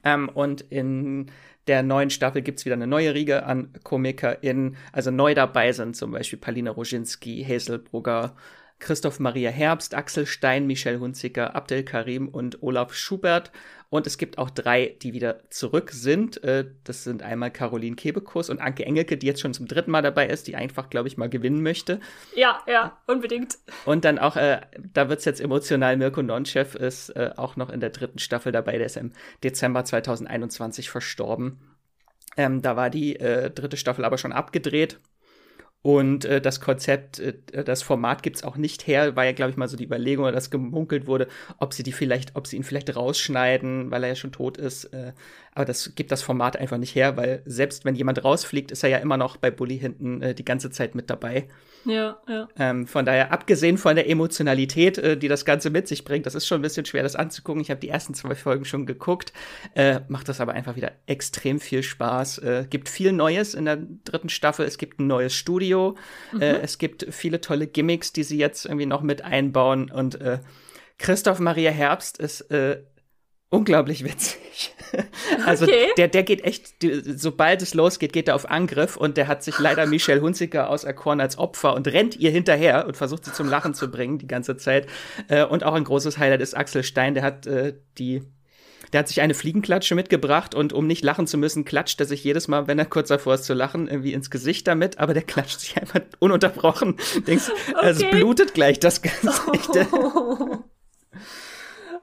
Ähm, und in der neuen Staffel gibt's wieder eine neue Riege an KomikerInnen. Also neu dabei sind zum Beispiel Palina Roginski, Hazel Brugger, Christoph Maria Herbst, Axel Stein, Michel Hunziker, Abdel Karim und Olaf Schubert. Und es gibt auch drei, die wieder zurück sind. Äh, das sind einmal Caroline Kebekus und Anke Engelke, die jetzt schon zum dritten Mal dabei ist, die einfach, glaube ich, mal gewinnen möchte. Ja, ja, unbedingt. Und dann auch, äh, da wird's jetzt emotional, Mirko Nonchev ist äh, auch noch in der dritten Staffel dabei. Der ist im Dezember 2021 verstorben. Ähm, da war die äh, dritte Staffel aber schon abgedreht. Und äh, das Konzept, äh, das Format gibt's auch nicht her, war ja, glaube ich, mal so die Überlegung, oder das gemunkelt wurde, ob sie die vielleicht, ob sie ihn vielleicht rausschneiden, weil er ja schon tot ist. Äh, aber das gibt das Format einfach nicht her, weil selbst wenn jemand rausfliegt, ist er ja immer noch bei Bully hinten äh, die ganze Zeit mit dabei. Ja, ja. Ähm, von daher, abgesehen von der Emotionalität, äh, die das Ganze mit sich bringt, das ist schon ein bisschen schwer, das anzugucken. Ich habe die ersten zwei Folgen schon geguckt, äh, macht das aber einfach wieder extrem viel Spaß. Äh, gibt viel Neues in der dritten Staffel. Es gibt ein neues Studio. Mhm. Äh, es gibt viele tolle Gimmicks, die sie jetzt irgendwie noch mit einbauen. Und äh, Christoph Maria Herbst ist äh, unglaublich witzig. also okay. der, der geht echt, sobald es losgeht, geht er auf Angriff und der hat sich leider Michelle Hunziker auserkoren als Opfer und rennt ihr hinterher und versucht sie zum Lachen zu bringen die ganze Zeit. Äh, und auch ein großes Highlight ist Axel Stein, der hat äh, die der hat sich eine Fliegenklatsche mitgebracht und um nicht lachen zu müssen, klatscht er sich jedes Mal, wenn er kurz davor ist zu lachen, irgendwie ins Gesicht damit, aber der klatscht sich einfach ununterbrochen. Denkst, okay. also es blutet gleich das Gesicht. Oh.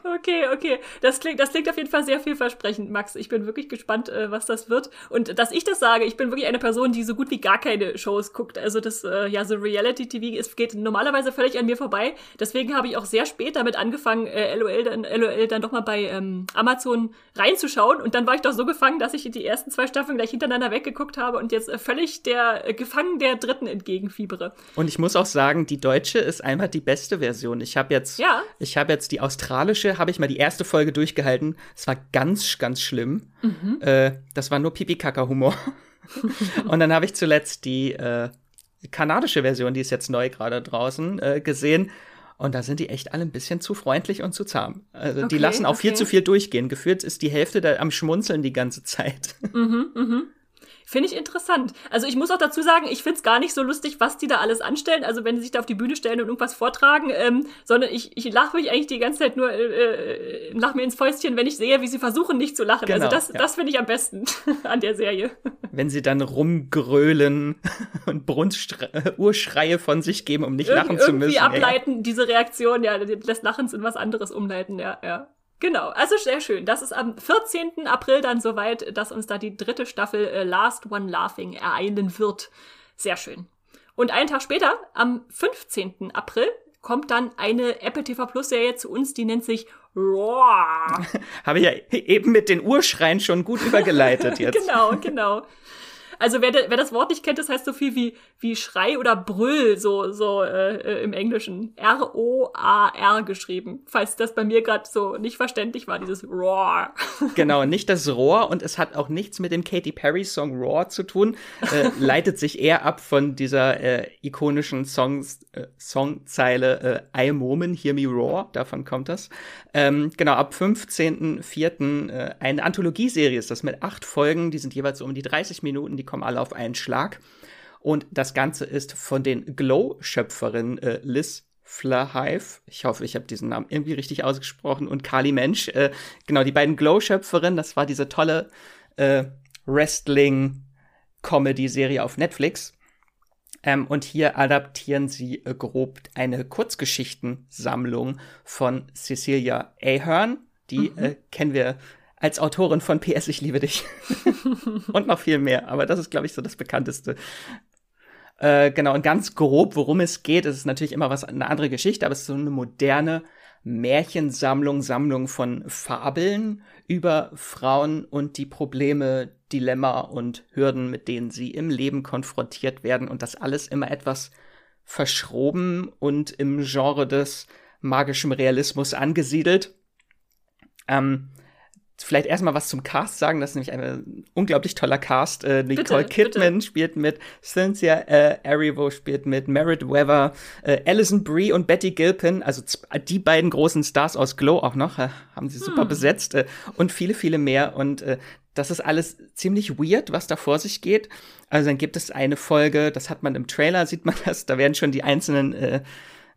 Okay, okay. Das klingt, das klingt auf jeden Fall sehr vielversprechend, Max. Ich bin wirklich gespannt, äh, was das wird. Und dass ich das sage, ich bin wirklich eine Person, die so gut wie gar keine Shows guckt. Also das, äh, ja, so Reality-TV ist, geht normalerweise völlig an mir vorbei. Deswegen habe ich auch sehr spät damit angefangen, äh, LOL dann, LOL dann doch mal bei ähm, Amazon reinzuschauen. Und dann war ich doch so gefangen, dass ich die ersten zwei Staffeln gleich hintereinander weggeguckt habe und jetzt äh, völlig der äh, Gefangen der dritten entgegenfiebere. Und ich muss auch sagen, die deutsche ist einfach die beste Version. Ich habe jetzt, ja. ich habe jetzt die australische kanadische habe ich mal die erste Folge durchgehalten. Es war ganz, ganz schlimm. Mhm. Äh, das war nur Pipi-Kaka-Humor. und dann habe ich zuletzt die äh, kanadische Version, die ist jetzt neu gerade draußen, äh, gesehen. Und da sind die echt alle ein bisschen zu freundlich und zu zahm. Also okay, die lassen auch okay. viel zu viel durchgehen. Gefühlt ist die Hälfte da am Schmunzeln die ganze Zeit. Mhm, mhm. Finde ich interessant. Also ich muss auch dazu sagen, ich finde es gar nicht so lustig, was die da alles anstellen. Also wenn sie sich da auf die Bühne stellen und irgendwas vortragen, ähm, sondern ich, ich lache mich eigentlich die ganze Zeit nur, äh, äh, lach mir ins Fäustchen, wenn ich sehe, wie sie versuchen, nicht zu lachen. Also genau, also das, ja. das finde ich am besten an der Serie. Wenn sie dann rumgrölen und Brunst-Urschreie von sich geben, um nicht Irg lachen zu müssen. Irgendwie ableiten, ja. diese Reaktion, ja, des Lachens in was anderes umleiten, ja, ja. Genau, also sehr schön. Das ist am 14. April dann soweit, dass uns da die dritte Staffel äh, Last One Laughing ereilen wird. Sehr schön. Und einen Tag später, am 15. April, kommt dann eine Apple TV Plus Serie zu uns, die nennt sich Raw. Habe ich ja eben mit den Urschreien schon gut übergeleitet jetzt. genau, genau. Also wer, wer das Wort nicht kennt, das heißt so viel wie, wie Schrei oder Brüll, so, so äh, äh im Englischen. R-O-A-R geschrieben. Falls das bei mir gerade so nicht verständlich war, dieses Roar. Genau, nicht das Roar und es hat auch nichts mit dem Katy Perry-Song Roar zu tun. Äh, leitet sich eher ab von dieser äh, ikonischen Songs, äh, Songzeile äh, I am Woman, Hear Me Roar. Davon kommt das. Ähm, genau, ab 15.04. Äh, eine Anthologieserie ist das mit acht Folgen. Die sind jeweils so um die 30 Minuten. Die kommen alle auf einen Schlag. Und das Ganze ist von den Glow-Schöpferinnen äh, Liz Flahive, ich hoffe, ich habe diesen Namen irgendwie richtig ausgesprochen, und Kali Mensch. Äh, genau, die beiden Glow-Schöpferinnen, das war diese tolle äh, Wrestling-Comedy-Serie auf Netflix. Ähm, und hier adaptieren sie äh, grob eine Kurzgeschichtensammlung von Cecilia Ahern. Die mhm. äh, kennen wir als Autorin von PS, ich liebe dich. und noch viel mehr. Aber das ist, glaube ich, so das bekannteste. Äh, genau, und ganz grob, worum es geht, ist natürlich immer was, eine andere Geschichte, aber es ist so eine moderne Märchensammlung, Sammlung von Fabeln über Frauen und die Probleme, Dilemma und Hürden, mit denen sie im Leben konfrontiert werden und das alles immer etwas verschroben und im Genre des magischen Realismus angesiedelt. Ähm, vielleicht erstmal was zum Cast sagen. Das ist nämlich ein unglaublich toller Cast. Äh, Nicole bitte, Kidman bitte. spielt mit, Cynthia äh, Erivo spielt mit, Merritt Weather, äh, Alison Brie und Betty Gilpin. Also die beiden großen Stars aus Glow auch noch, äh, haben sie super hm. besetzt. Äh, und viele, viele mehr. Und äh, das ist alles ziemlich weird, was da vor sich geht. Also dann gibt es eine Folge, das hat man im Trailer, sieht man das, da werden schon die einzelnen äh,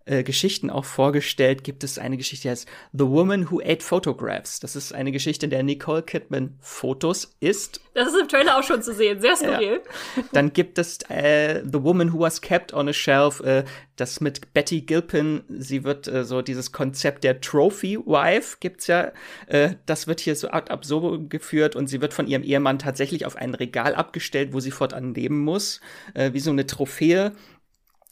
äh, Geschichten auch vorgestellt, gibt es eine Geschichte, die heißt The Woman Who Ate Photographs. Das ist eine Geschichte, in der Nicole Kidman Fotos isst. Das ist im Trailer auch schon zu sehen, sehr skurril. Ja. Dann gibt es äh, The Woman Who Was Kept on a Shelf, äh, das mit Betty Gilpin, sie wird äh, so dieses Konzept der Trophy Wife gibt's ja, äh, das wird hier so ad absurdum geführt und sie wird von ihrem Ehemann tatsächlich auf ein Regal abgestellt, wo sie fortan leben muss, äh, wie so eine Trophäe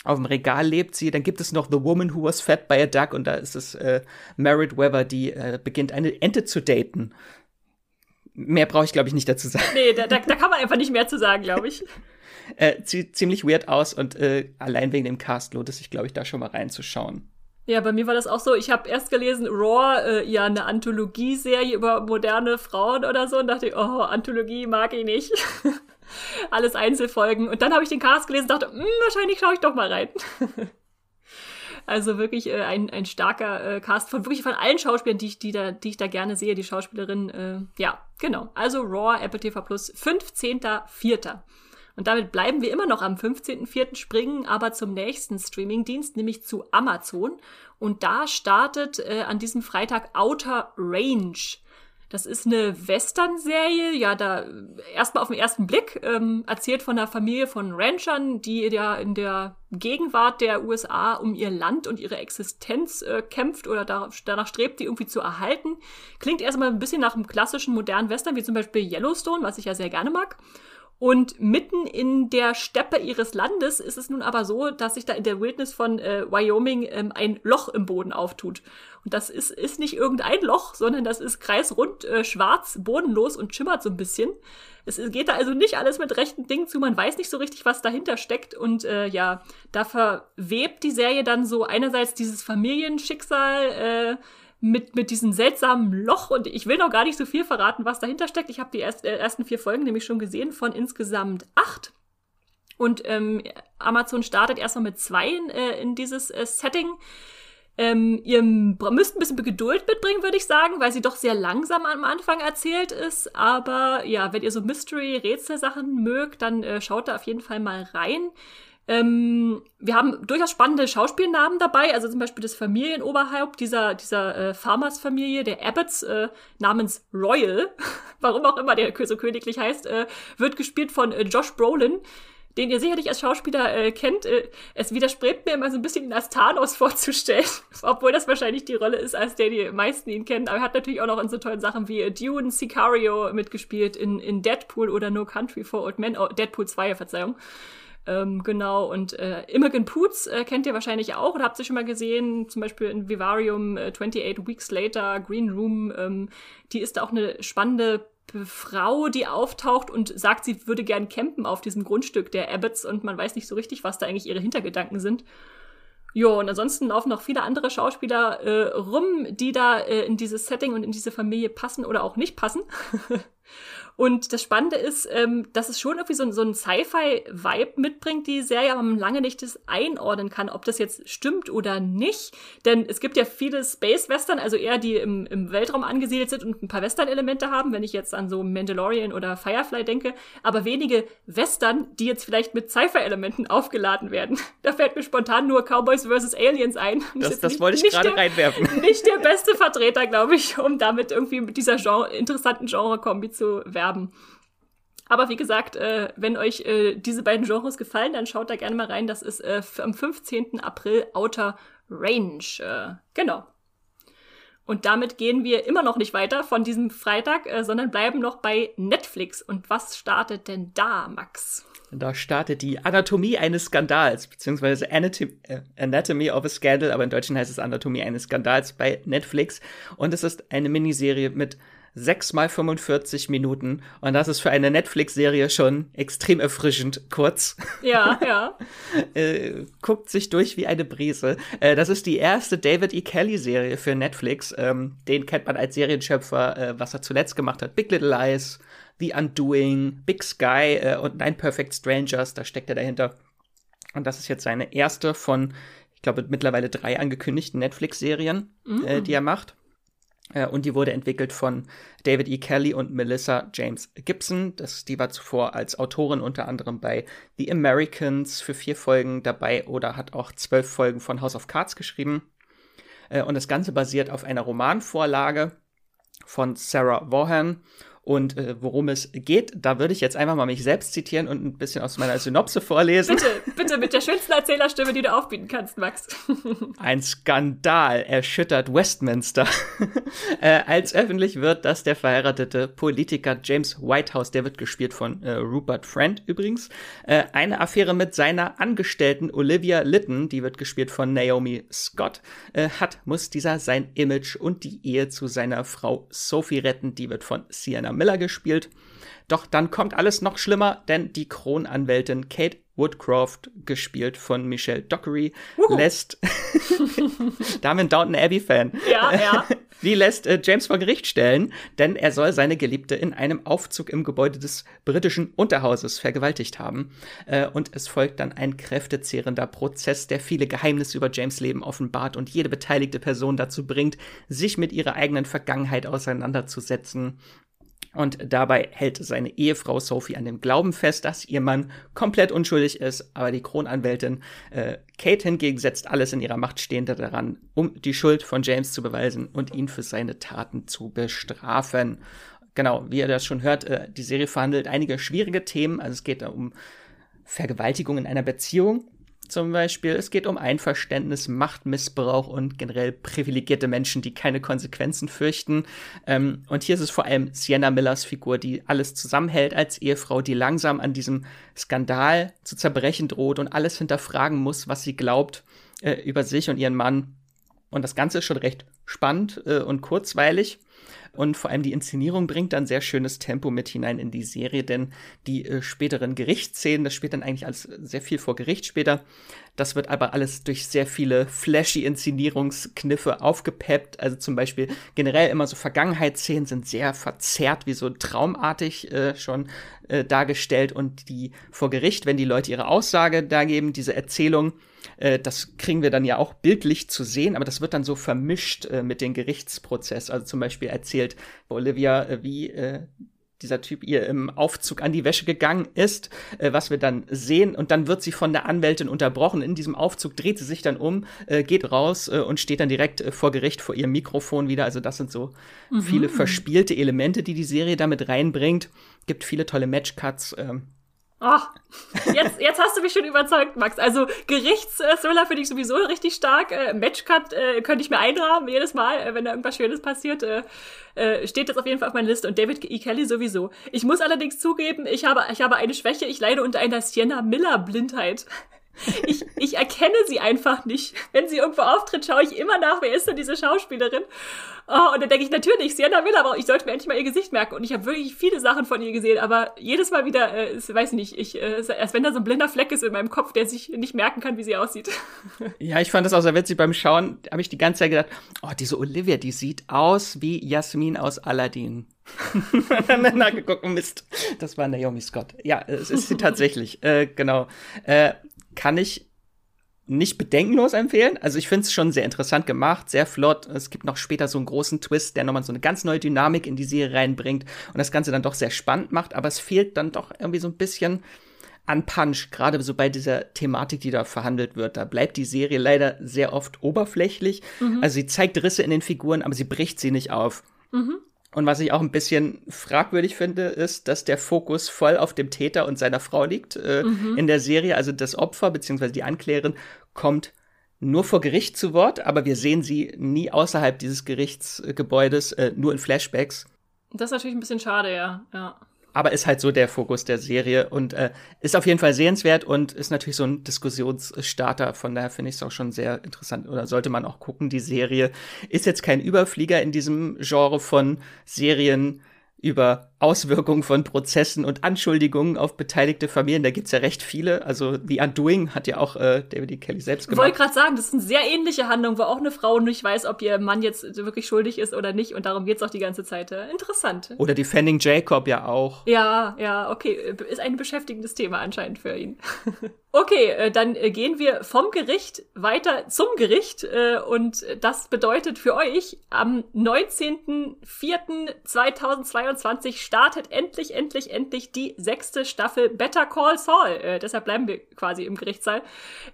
auf dem Regal lebt sie. Dann gibt es noch The Woman Who Was Fed by a Duck und da ist es äh, Merritt Weather, die äh, beginnt eine Ente zu daten. Mehr brauche ich, glaube ich, nicht dazu sagen. Nee, da, da, da kann man einfach nicht mehr zu sagen, glaube ich. äh, sieht ziemlich weird aus und äh, allein wegen dem Cast lohnt es sich, glaube ich, da schon mal reinzuschauen. Ja, bei mir war das auch so. Ich habe erst gelesen, Raw, äh, ja, eine Anthologieserie über moderne Frauen oder so und dachte, oh, Anthologie mag ich nicht. Alles Einzelfolgen. Und dann habe ich den Cast gelesen und dachte, hm, wahrscheinlich schaue ich doch mal rein. also wirklich äh, ein, ein starker äh, Cast von wirklich von allen Schauspielern, die ich, die da, die ich da gerne sehe, die Schauspielerin. Äh, ja, genau. Also Raw, Apple TV Plus, 15.04. Und damit bleiben wir immer noch am 15.04. springen, aber zum nächsten Streamingdienst, nämlich zu Amazon. Und da startet äh, an diesem Freitag Outer Range. Das ist eine Western-Serie, ja, da erstmal auf den ersten Blick ähm, erzählt von einer Familie von Ranchern, die ja in der Gegenwart der USA um ihr Land und ihre Existenz äh, kämpft oder da, danach strebt, die irgendwie zu erhalten. Klingt erstmal ein bisschen nach einem klassischen modernen Western, wie zum Beispiel Yellowstone, was ich ja sehr gerne mag. Und mitten in der Steppe ihres Landes ist es nun aber so, dass sich da in der Wildnis von äh, Wyoming ähm, ein Loch im Boden auftut. Und das ist, ist nicht irgendein Loch, sondern das ist kreisrund, äh, schwarz, bodenlos und schimmert so ein bisschen. Es geht da also nicht alles mit rechten Dingen zu. Man weiß nicht so richtig, was dahinter steckt. Und äh, ja, da verwebt die Serie dann so einerseits dieses Familienschicksal, äh, mit, mit diesem seltsamen Loch und ich will noch gar nicht so viel verraten, was dahinter steckt. Ich habe die erst, äh, ersten vier Folgen nämlich schon gesehen von insgesamt acht. Und ähm, Amazon startet erstmal mit zwei äh, in dieses äh, Setting. Ähm, ihr müsst ein bisschen Geduld mitbringen, würde ich sagen, weil sie doch sehr langsam am Anfang erzählt ist. Aber ja, wenn ihr so Mystery-Rätselsachen mögt, dann äh, schaut da auf jeden Fall mal rein. Ähm, wir haben durchaus spannende Schauspielnamen dabei, also zum Beispiel das Familienoberhaupt dieser, dieser äh, Farmers-Familie, der Abbotts, äh, namens Royal, warum auch immer der so königlich heißt, äh, wird gespielt von äh, Josh Brolin, den ihr sicherlich als Schauspieler äh, kennt. Äh, es widerspricht mir immer so ein bisschen, ihn als Thanos vorzustellen, obwohl das wahrscheinlich die Rolle ist, als der die meisten ihn kennen. Aber er hat natürlich auch noch in so tollen Sachen wie äh, Dune, Sicario mitgespielt, in, in Deadpool oder No Country for Old Men, oh, Deadpool 2, Verzeihung. Ähm, genau, und äh, Imogen Poots äh, kennt ihr wahrscheinlich auch oder habt ihr schon mal gesehen, zum Beispiel in Vivarium äh, 28 Weeks Later, Green Room. Ähm, die ist auch eine spannende Frau, die auftaucht und sagt, sie würde gern campen auf diesem Grundstück der Abbots und man weiß nicht so richtig, was da eigentlich ihre Hintergedanken sind. Jo, und ansonsten laufen noch viele andere Schauspieler äh, rum, die da äh, in dieses Setting und in diese Familie passen oder auch nicht passen. Und das Spannende ist, ähm, dass es schon irgendwie so, so einen Sci-Fi-Vibe mitbringt, die Serie, aber man lange nicht das einordnen kann, ob das jetzt stimmt oder nicht. Denn es gibt ja viele Space-Western, also eher die im, im Weltraum angesiedelt sind und ein paar Western-Elemente haben, wenn ich jetzt an so Mandalorian oder Firefly denke, aber wenige Western, die jetzt vielleicht mit Sci-Fi-Elementen aufgeladen werden. Da fällt mir spontan nur Cowboys vs. Aliens ein. Das, das, das wollte ich gerade reinwerfen. Nicht der beste Vertreter, glaube ich, um damit irgendwie mit dieser Genre, interessanten Genre-Kombi zu werben haben. Aber wie gesagt, äh, wenn euch äh, diese beiden Genres gefallen, dann schaut da gerne mal rein. Das ist äh, am 15. April Outer Range. Äh, genau. Und damit gehen wir immer noch nicht weiter von diesem Freitag, äh, sondern bleiben noch bei Netflix. Und was startet denn da, Max? Da startet die Anatomie eines Skandals, beziehungsweise Anatomy, äh, Anatomy of a Scandal, aber in Deutschen heißt es Anatomie eines Skandals bei Netflix. Und es ist eine Miniserie mit 6 mal 45 Minuten. Und das ist für eine Netflix-Serie schon extrem erfrischend kurz. Ja, ja. äh, guckt sich durch wie eine Brise. Äh, das ist die erste David E. Kelly-Serie für Netflix. Ähm, den kennt man als Serienschöpfer, äh, was er zuletzt gemacht hat. Big Little Lies, The Undoing, Big Sky äh, und Nine Perfect Strangers. Da steckt er dahinter. Und das ist jetzt seine erste von, ich glaube, mittlerweile drei angekündigten Netflix-Serien, äh, die er macht. Äh, und die wurde entwickelt von David E. Kelly und Melissa James Gibson. Das, die war zuvor als Autorin unter anderem bei The Americans für vier Folgen dabei oder hat auch zwölf Folgen von House of Cards geschrieben. Äh, und das Ganze basiert auf einer Romanvorlage von Sarah Vaughan und äh, worum es geht, da würde ich jetzt einfach mal mich selbst zitieren und ein bisschen aus meiner Synopse vorlesen. Bitte, bitte mit der schönsten Erzählerstimme, die du aufbieten kannst, Max. Ein Skandal erschüttert Westminster. äh, als öffentlich wird, dass der verheiratete Politiker James Whitehouse, der wird gespielt von äh, Rupert Friend übrigens, äh, eine Affäre mit seiner Angestellten Olivia Litton, die wird gespielt von Naomi Scott, äh, hat, muss dieser sein Image und die Ehe zu seiner Frau Sophie retten, die wird von Sienna Miller gespielt. Doch dann kommt alles noch schlimmer, denn die Kronanwältin Kate Woodcroft, gespielt von Michelle Dockery, Uhu. lässt Damen Downton Abbey-Fan. Ja, ja. Die lässt äh, James vor Gericht stellen, denn er soll seine Geliebte in einem Aufzug im Gebäude des britischen Unterhauses vergewaltigt haben. Äh, und es folgt dann ein kräftezehrender Prozess, der viele Geheimnisse über James Leben offenbart und jede beteiligte Person dazu bringt, sich mit ihrer eigenen Vergangenheit auseinanderzusetzen. Und dabei hält seine Ehefrau Sophie an dem Glauben fest, dass ihr Mann komplett unschuldig ist, aber die Kronanwältin äh, Kate hingegen setzt alles in ihrer Macht Stehende daran, um die Schuld von James zu beweisen und ihn für seine Taten zu bestrafen. Genau, wie ihr das schon hört, äh, die Serie verhandelt einige schwierige Themen. Also es geht um Vergewaltigung in einer Beziehung, zum Beispiel. Es geht um Einverständnis, Machtmissbrauch und generell privilegierte Menschen, die keine Konsequenzen fürchten. Ähm, und hier ist es vor allem Sienna Millers Figur, die alles zusammenhält als Ehefrau, die langsam an diesem Skandal zu zerbrechen droht und alles hinterfragen muss, was sie glaubt äh, über sich und ihren Mann. Und das Ganze ist schon recht spannend äh, und kurzweilig. Und vor allem die Inszenierung bringt dann sehr schönes Tempo mit hinein in die Serie, denn die äh, späteren Gerichtsszenen, das spielt dann eigentlich alles sehr viel vor Gericht später. Das wird aber alles durch sehr viele flashy Inszenierungskniffe aufgepeppt. Also zum Beispiel generell immer so Vergangenheitsszenen sind sehr verzerrt, wie so traumartig äh, schon äh, dargestellt. Und die vor Gericht, wenn die Leute ihre Aussage dargeben, diese Erzählung, äh, das kriegen wir dann ja auch bildlich zu sehen, aber das wird dann so vermischt äh, mit dem Gerichtsprozess. Also zum Beispiel erzählt Olivia, äh, wie äh, dieser Typ ihr im Aufzug an die Wäsche gegangen ist, äh, was wir dann sehen. Und dann wird sie von der Anwältin unterbrochen. In diesem Aufzug dreht sie sich dann um, äh, geht raus äh, und steht dann direkt äh, vor Gericht vor ihrem Mikrofon wieder. Also das sind so mhm. viele verspielte Elemente, die die Serie damit reinbringt. Gibt viele tolle Matchcuts. Ähm, Ach, jetzt, jetzt hast du mich schon überzeugt, Max. Also Gerichtsthriller finde ich sowieso richtig stark. Äh, Matchcut äh, könnte ich mir einrahmen jedes Mal, äh, wenn da irgendwas Schönes passiert. Äh, äh, steht jetzt auf jeden Fall auf meiner Liste. Und David E. Kelly sowieso. Ich muss allerdings zugeben, ich habe, ich habe eine Schwäche. Ich leide unter einer Sienna Miller-Blindheit. Ich, ich erkenne sie einfach nicht. Wenn sie irgendwo auftritt, schaue ich immer nach, wer ist denn diese Schauspielerin? Oh, und dann denke ich natürlich, Sienna Miller, aber ich sollte mir endlich mal ihr Gesicht merken. Und ich habe wirklich viele Sachen von ihr gesehen, aber jedes Mal wieder, äh, weiß ich nicht, ich, äh, als wenn da so ein blinder Fleck ist in meinem Kopf, der sich nicht merken kann, wie sie aussieht. Ja, ich fand das auch sehr witzig. Beim Schauen habe ich die ganze Zeit gedacht, oh, diese Olivia, die sieht aus wie Jasmin aus Aladdin. nachgeguckt, Mist, das war Naomi Scott. Ja, es ist sie tatsächlich, äh, genau. Äh, kann ich nicht bedenkenlos empfehlen. Also ich finde es schon sehr interessant gemacht, sehr flott. Es gibt noch später so einen großen Twist, der nochmal so eine ganz neue Dynamik in die Serie reinbringt und das Ganze dann doch sehr spannend macht, aber es fehlt dann doch irgendwie so ein bisschen an Punch, gerade so bei dieser Thematik, die da verhandelt wird. Da bleibt die Serie leider sehr oft oberflächlich. Mhm. Also sie zeigt Risse in den Figuren, aber sie bricht sie nicht auf. Mhm. Und was ich auch ein bisschen fragwürdig finde, ist, dass der Fokus voll auf dem Täter und seiner Frau liegt äh, mhm. in der Serie. Also das Opfer bzw. die Anklägerin kommt nur vor Gericht zu Wort, aber wir sehen sie nie außerhalb dieses Gerichtsgebäudes, äh, nur in Flashbacks. Das ist natürlich ein bisschen schade, ja. ja aber ist halt so der Fokus der Serie und äh, ist auf jeden Fall sehenswert und ist natürlich so ein Diskussionsstarter. Von daher finde ich es auch schon sehr interessant oder sollte man auch gucken. Die Serie ist jetzt kein Überflieger in diesem Genre von Serien über Auswirkungen von Prozessen und Anschuldigungen auf beteiligte Familien. Da gibt's ja recht viele. Also The Undoing hat ja auch äh, David E. Kelly selbst gemacht. Ich wollte gerade sagen, das ist eine sehr ähnliche Handlung, wo auch eine Frau nicht weiß, ob ihr Mann jetzt wirklich schuldig ist oder nicht. Und darum geht's auch die ganze Zeit. Interessant. Oder Defending Jacob ja auch. Ja, ja, okay. Ist ein beschäftigendes Thema anscheinend für ihn. okay, äh, dann äh, gehen wir vom Gericht weiter zum Gericht. Äh, und das bedeutet für euch, am 19.04.2022 startet endlich, endlich, endlich die sechste Staffel Better Call Saul. Äh, deshalb bleiben wir quasi im Gerichtssaal.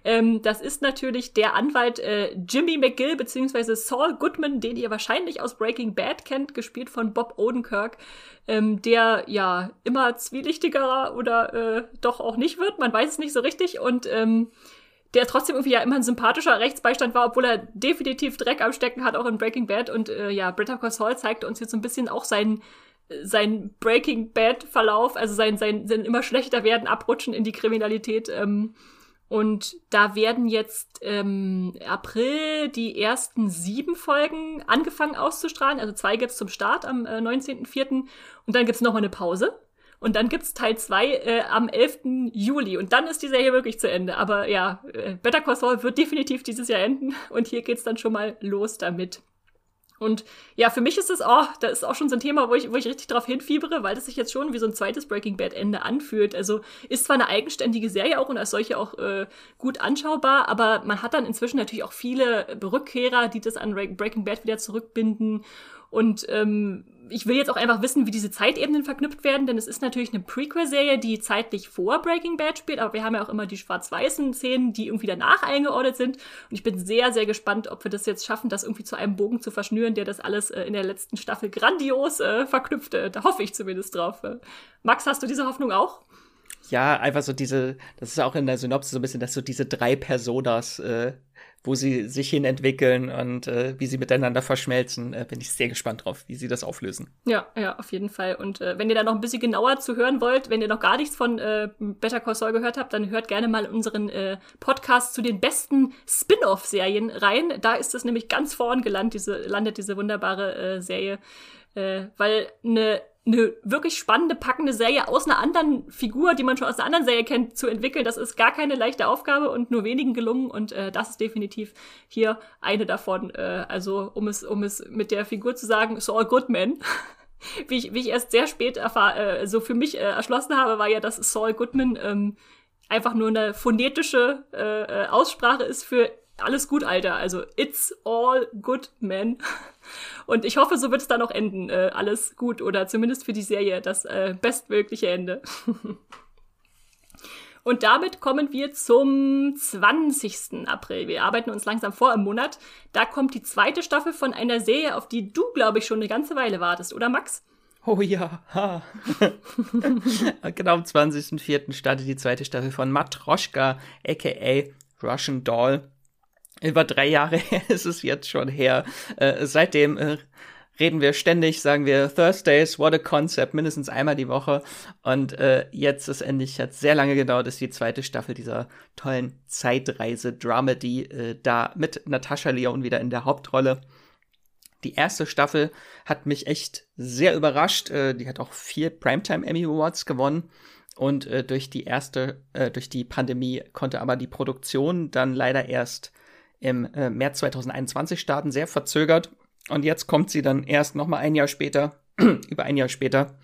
Ähm, das ist natürlich der Anwalt äh, Jimmy McGill beziehungsweise Saul Goodman, den ihr wahrscheinlich aus Breaking Bad kennt, gespielt von Bob Odenkirk, ähm, der ja immer zwielichtiger oder äh, doch auch nicht wird. Man weiß es nicht so richtig und ähm, der trotzdem irgendwie ja immer ein sympathischer Rechtsbeistand war, obwohl er definitiv Dreck am Stecken hat, auch in Breaking Bad. Und äh, ja, Better Call Saul zeigt uns jetzt so ein bisschen auch seinen sein Breaking Bad Verlauf, also sein, sein, sein immer schlechter werden, abrutschen in die Kriminalität. Ähm, und da werden jetzt ähm, April die ersten sieben Folgen angefangen auszustrahlen. Also zwei gibt's zum Start am äh, 19.04. Und dann gibt's noch mal eine Pause. Und dann gibt's Teil zwei äh, am 11. Juli. Und dann ist die Serie wirklich zu Ende. Aber ja, äh, Better Call Saul wird definitiv dieses Jahr enden. Und hier geht's dann schon mal los damit. Und ja, für mich ist das auch, da ist auch schon so ein Thema, wo ich, wo ich richtig drauf hinfiebere, weil das sich jetzt schon wie so ein zweites Breaking Bad Ende anfühlt. Also ist zwar eine eigenständige Serie auch und als solche auch äh, gut anschaubar, aber man hat dann inzwischen natürlich auch viele Rückkehrer, die das an Breaking Bad wieder zurückbinden. Und ähm, ich will jetzt auch einfach wissen, wie diese Zeitebenen verknüpft werden, denn es ist natürlich eine Prequel-Serie, die zeitlich vor Breaking Bad spielt, aber wir haben ja auch immer die schwarz-weißen Szenen, die irgendwie danach eingeordnet sind. Und ich bin sehr, sehr gespannt, ob wir das jetzt schaffen, das irgendwie zu einem Bogen zu verschnüren, der das alles äh, in der letzten Staffel grandios äh, verknüpft. Äh, da hoffe ich zumindest drauf. Äh. Max, hast du diese Hoffnung auch? Ja, einfach so diese, das ist auch in der Synopsis so ein bisschen, dass so diese drei Personas äh, wo sie sich hin entwickeln und äh, wie sie miteinander verschmelzen. Äh, bin ich sehr gespannt drauf, wie sie das auflösen. Ja, ja, auf jeden Fall. Und äh, wenn ihr da noch ein bisschen genauer zu hören wollt, wenn ihr noch gar nichts von äh, Better Call Saul gehört habt, dann hört gerne mal unseren äh, Podcast zu den besten Spin-off-Serien rein. Da ist es nämlich ganz vorn gelandet, diese, landet diese wunderbare äh, Serie Äh, weil eine eine wirklich spannende, packende Serie aus einer anderen Figur, die man schon aus einer anderen Serie kennt, zu entwickeln. Das ist gar keine leichte Aufgabe und nur wenigen gelungen. Und äh, das ist definitiv hier eine davon. Äh, also um es, um es mit der Figur zu sagen, Saul Goodman. wie, ich, wie ich erst sehr spät erfahr, äh, so für mich äh, erschlossen habe, war ja, dass Saul Goodman ähm, einfach nur eine phonetische äh, äh Aussprache ist für alles gut, Alter. Also it's all good, man. Und ich hoffe, so wird es dann auch enden. Äh, alles gut oder zumindest für die Serie das äh, bestmögliche Ende. Und damit kommen wir zum 20. April. Wir arbeiten uns langsam vor im Monat. Da kommt die zweite Staffel von einer Serie, auf die du, glaube ich, schon eine ganze Weile wartest, oder Max? Oh ja. genau am 20.04. startet die zweite Staffel von Matroschka, aka Russian Doll über drei Jahre ist es jetzt schon her. Äh, seitdem äh, reden wir ständig, sagen wir Thursdays, what a concept, mindestens einmal die Woche. Und äh, jetzt ist endlich, hat sehr lange gedauert, ist die zweite Staffel dieser tollen Zeitreise-Dramedy äh, da mit Natascha Leon wieder in der Hauptrolle. Die erste Staffel hat mich echt sehr überrascht. Äh, die hat auch vier Primetime Emmy Awards gewonnen. Und äh, durch die erste, äh, durch die Pandemie konnte aber die Produktion dann leider erst im äh, März 2021 starten, sehr verzögert. Und jetzt kommt sie dann erst noch mal ein Jahr später, über ein Jahr später.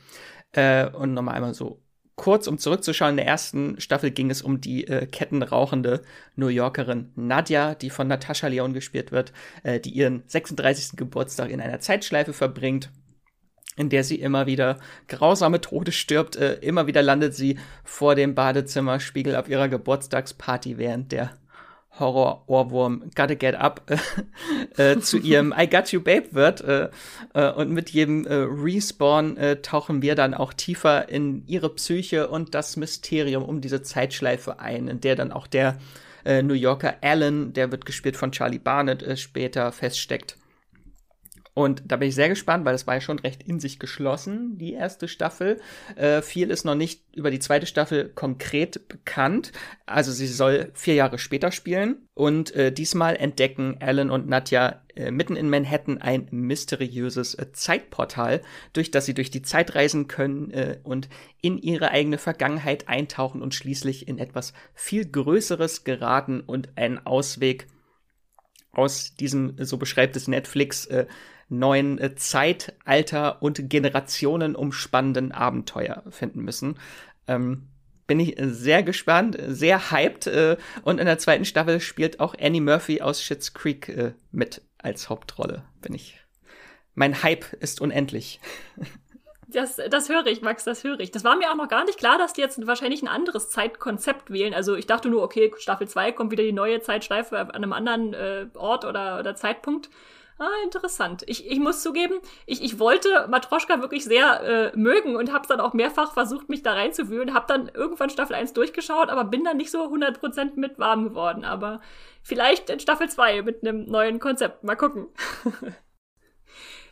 Äh, und noch mal einmal so kurz, um zurückzuschauen. In der ersten Staffel ging es um die äh, kettenrauchende New Yorkerin Nadja, die von Natascha Leon gespielt wird, äh, die ihren 36. Geburtstag in einer Zeitschleife verbringt in der sie immer wieder grausame Tode stirbt. Äh, immer wieder landet sie vor dem Badezimmerspiegel auf ihrer Geburtstagsparty während der Horror-Ohrwurm Gotta Get Up äh, zu ihrem I Got You Babe wird. Äh, äh, und mit jedem äh, Respawn äh, tauchen wir dann auch tiefer in ihre Psyche und das Mysterium um diese Zeitschleife ein, in der dann auch der äh, New Yorker Alan, der wird gespielt von Charlie Barnett, später feststeckt. Und da bin ich sehr gespannt, weil das war ja schon recht in sich geschlossen, die erste Staffel. Äh, viel ist noch nicht über die zweite Staffel konkret bekannt. Also sie soll vier Jahre später spielen. Und äh, diesmal entdecken Alan und Nadja äh, mitten in Manhattan ein mysteriöses äh, Zeitportal, durch das sie durch die Zeit reisen können äh, und in ihre eigene Vergangenheit eintauchen und schließlich in etwas viel Größeres geraten und einen Ausweg aus diesem, so beschreibt es Netflix, äh, neuen äh, Zeitalter und Generationen umspannenden Abenteuer finden müssen. Ähm, bin ich sehr gespannt, sehr hyped. Äh, und in der zweiten Staffel spielt auch Annie Murphy aus Schitt's Creek äh, mit als Hauptrolle. Bin ich. Mein Hype ist unendlich. Das, das höre ich, Max, das höre ich. Das war mir auch noch gar nicht klar, dass die jetzt wahrscheinlich ein anderes Zeitkonzept wählen. Also ich dachte nur, okay, Staffel 2 kommt wieder die neue Zeitschleife an einem anderen äh, Ort oder, oder Zeitpunkt. Ah, interessant. Ich, ich muss zugeben, ich, ich wollte Matroschka wirklich sehr äh, mögen und habe dann auch mehrfach versucht, mich da reinzuwühlen. Habe dann irgendwann Staffel 1 durchgeschaut, aber bin dann nicht so 100% mit warm geworden. Aber vielleicht in Staffel 2 mit einem neuen Konzept. Mal gucken.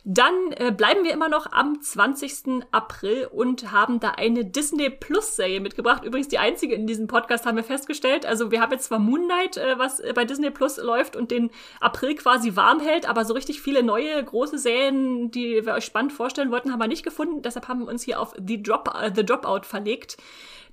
Dann äh, bleiben wir immer noch am 20. April und haben da eine Disney Plus Serie mitgebracht. Übrigens die einzige in diesem Podcast haben wir festgestellt. Also wir haben jetzt zwar Moonlight, äh, was äh, bei Disney Plus läuft und den April quasi warm hält, aber so richtig viele neue große Serien, die wir euch spannend vorstellen wollten, haben wir nicht gefunden. Deshalb haben wir uns hier auf The, Drop, uh, The Dropout verlegt.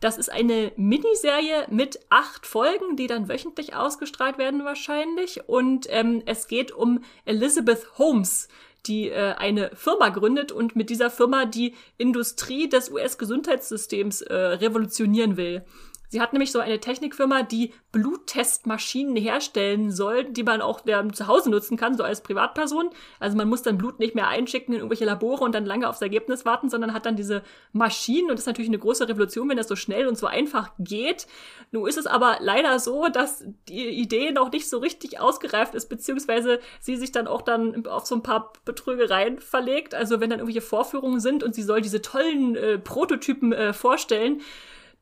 Das ist eine Miniserie mit acht Folgen, die dann wöchentlich ausgestrahlt werden wahrscheinlich. Und ähm, es geht um Elizabeth Holmes die äh, eine Firma gründet und mit dieser Firma die Industrie des US-Gesundheitssystems äh, revolutionieren will. Sie hat nämlich so eine Technikfirma, die Bluttestmaschinen herstellen soll, die man auch ähm, zu Hause nutzen kann, so als Privatperson. Also man muss dann Blut nicht mehr einschicken in irgendwelche Labore und dann lange aufs Ergebnis warten, sondern hat dann diese Maschinen und das ist natürlich eine große Revolution, wenn das so schnell und so einfach geht. Nun ist es aber leider so, dass die Idee noch nicht so richtig ausgereift ist, beziehungsweise sie sich dann auch dann auf so ein paar Betrügereien verlegt. Also wenn dann irgendwelche Vorführungen sind und sie soll diese tollen äh, Prototypen äh, vorstellen,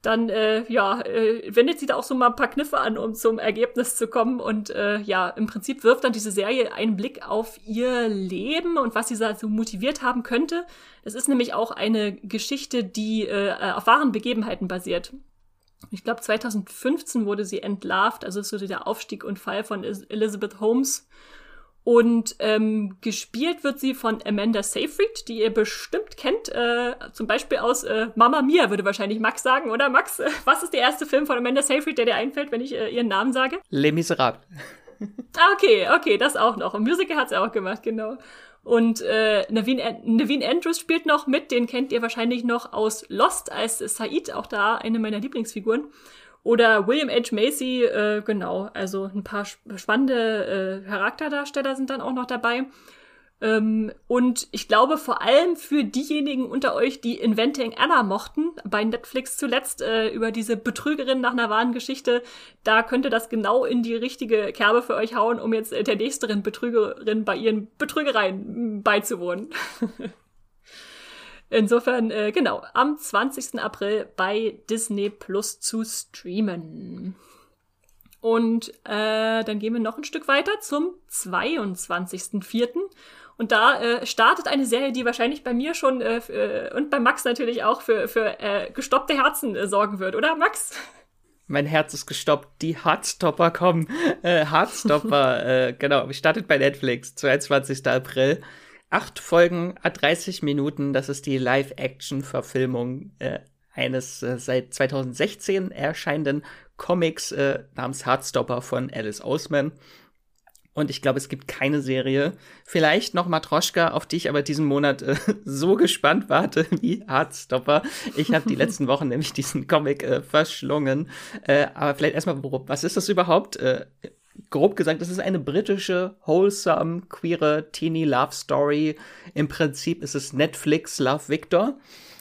dann äh, ja, äh, wendet sie da auch so mal ein paar Kniffe an, um zum Ergebnis zu kommen. Und äh, ja, im Prinzip wirft dann diese Serie einen Blick auf ihr Leben und was sie so motiviert haben könnte. Es ist nämlich auch eine Geschichte, die äh, auf wahren Begebenheiten basiert. Ich glaube, 2015 wurde sie entlarvt, also so der Aufstieg und Fall von Elizabeth Holmes. Und ähm, gespielt wird sie von Amanda Seyfried, die ihr bestimmt kennt, äh, zum Beispiel aus äh, Mama Mia, würde wahrscheinlich Max sagen, oder Max? Was ist der erste Film von Amanda Seyfried, der dir einfällt, wenn ich äh, ihren Namen sage? Les Miserables. Ah, okay, okay, das auch noch. Ein Musical hat sie auch gemacht, genau. Und äh, Naveen, Naveen Andrews spielt noch mit, den kennt ihr wahrscheinlich noch aus Lost als Said, auch da eine meiner Lieblingsfiguren. Oder William H. Macy, äh, genau, also ein paar spannende äh, Charakterdarsteller sind dann auch noch dabei. Ähm, und ich glaube vor allem für diejenigen unter euch, die Inventing Anna mochten, bei Netflix zuletzt äh, über diese Betrügerin nach einer wahren Geschichte, da könnte das genau in die richtige Kerbe für euch hauen, um jetzt äh, der nächsten Betrügerin bei ihren Betrügereien beizuwohnen. Insofern, äh, genau, am 20. April bei Disney Plus zu streamen. Und äh, dann gehen wir noch ein Stück weiter zum 22.04. Und da äh, startet eine Serie, die wahrscheinlich bei mir schon äh, äh, und bei Max natürlich auch für, für äh, gestoppte Herzen äh, sorgen wird, oder Max? Mein Herz ist gestoppt. Die Heartstopper kommen. Äh, Heartstopper, äh, genau, startet bei Netflix, 22. April acht Folgen, 30 Minuten. Das ist die Live-Action-Verfilmung äh, eines äh, seit 2016 erscheinenden Comics äh, namens Heartstopper von Alice Oseman. Und ich glaube, es gibt keine Serie, vielleicht noch Matroschka, auf die ich aber diesen Monat äh, so gespannt warte wie Heartstopper. Ich habe die letzten Wochen nämlich diesen Comic äh, verschlungen. Äh, aber vielleicht erstmal, was ist das überhaupt? Grob gesagt, es ist eine britische, wholesome, queere Teenie-Love-Story. Im Prinzip ist es Netflix Love Victor.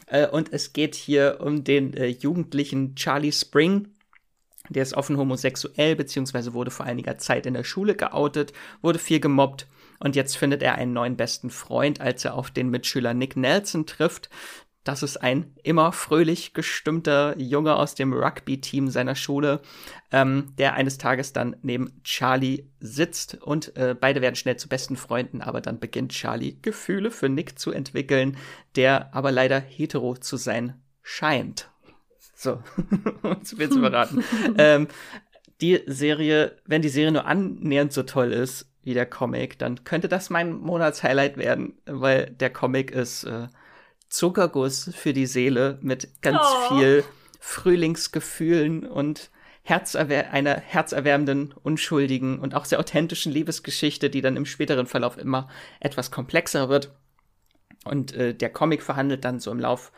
Äh, und es geht hier um den äh, jugendlichen Charlie Spring. Der ist offen homosexuell, beziehungsweise wurde vor einiger Zeit in der Schule geoutet, wurde viel gemobbt. Und jetzt findet er einen neuen besten Freund, als er auf den Mitschüler Nick Nelson trifft. Das ist ein immer fröhlich gestimmter Junge aus dem Rugby-Team seiner Schule, ähm, der eines Tages dann neben Charlie sitzt und äh, beide werden schnell zu besten Freunden, aber dann beginnt Charlie Gefühle für Nick zu entwickeln, der aber leider hetero zu sein scheint. So, zu viel zu verraten. ähm, die Serie, wenn die Serie nur annähernd so toll ist wie der Comic, dann könnte das mein Monatshighlight werden, weil der Comic ist äh, Zuckerguss für die Seele mit ganz oh. viel Frühlingsgefühlen und herzerwär einer herzerwärmenden, unschuldigen und auch sehr authentischen Liebesgeschichte, die dann im späteren Verlauf immer etwas komplexer wird. Und äh, der Comic verhandelt dann so im Lauf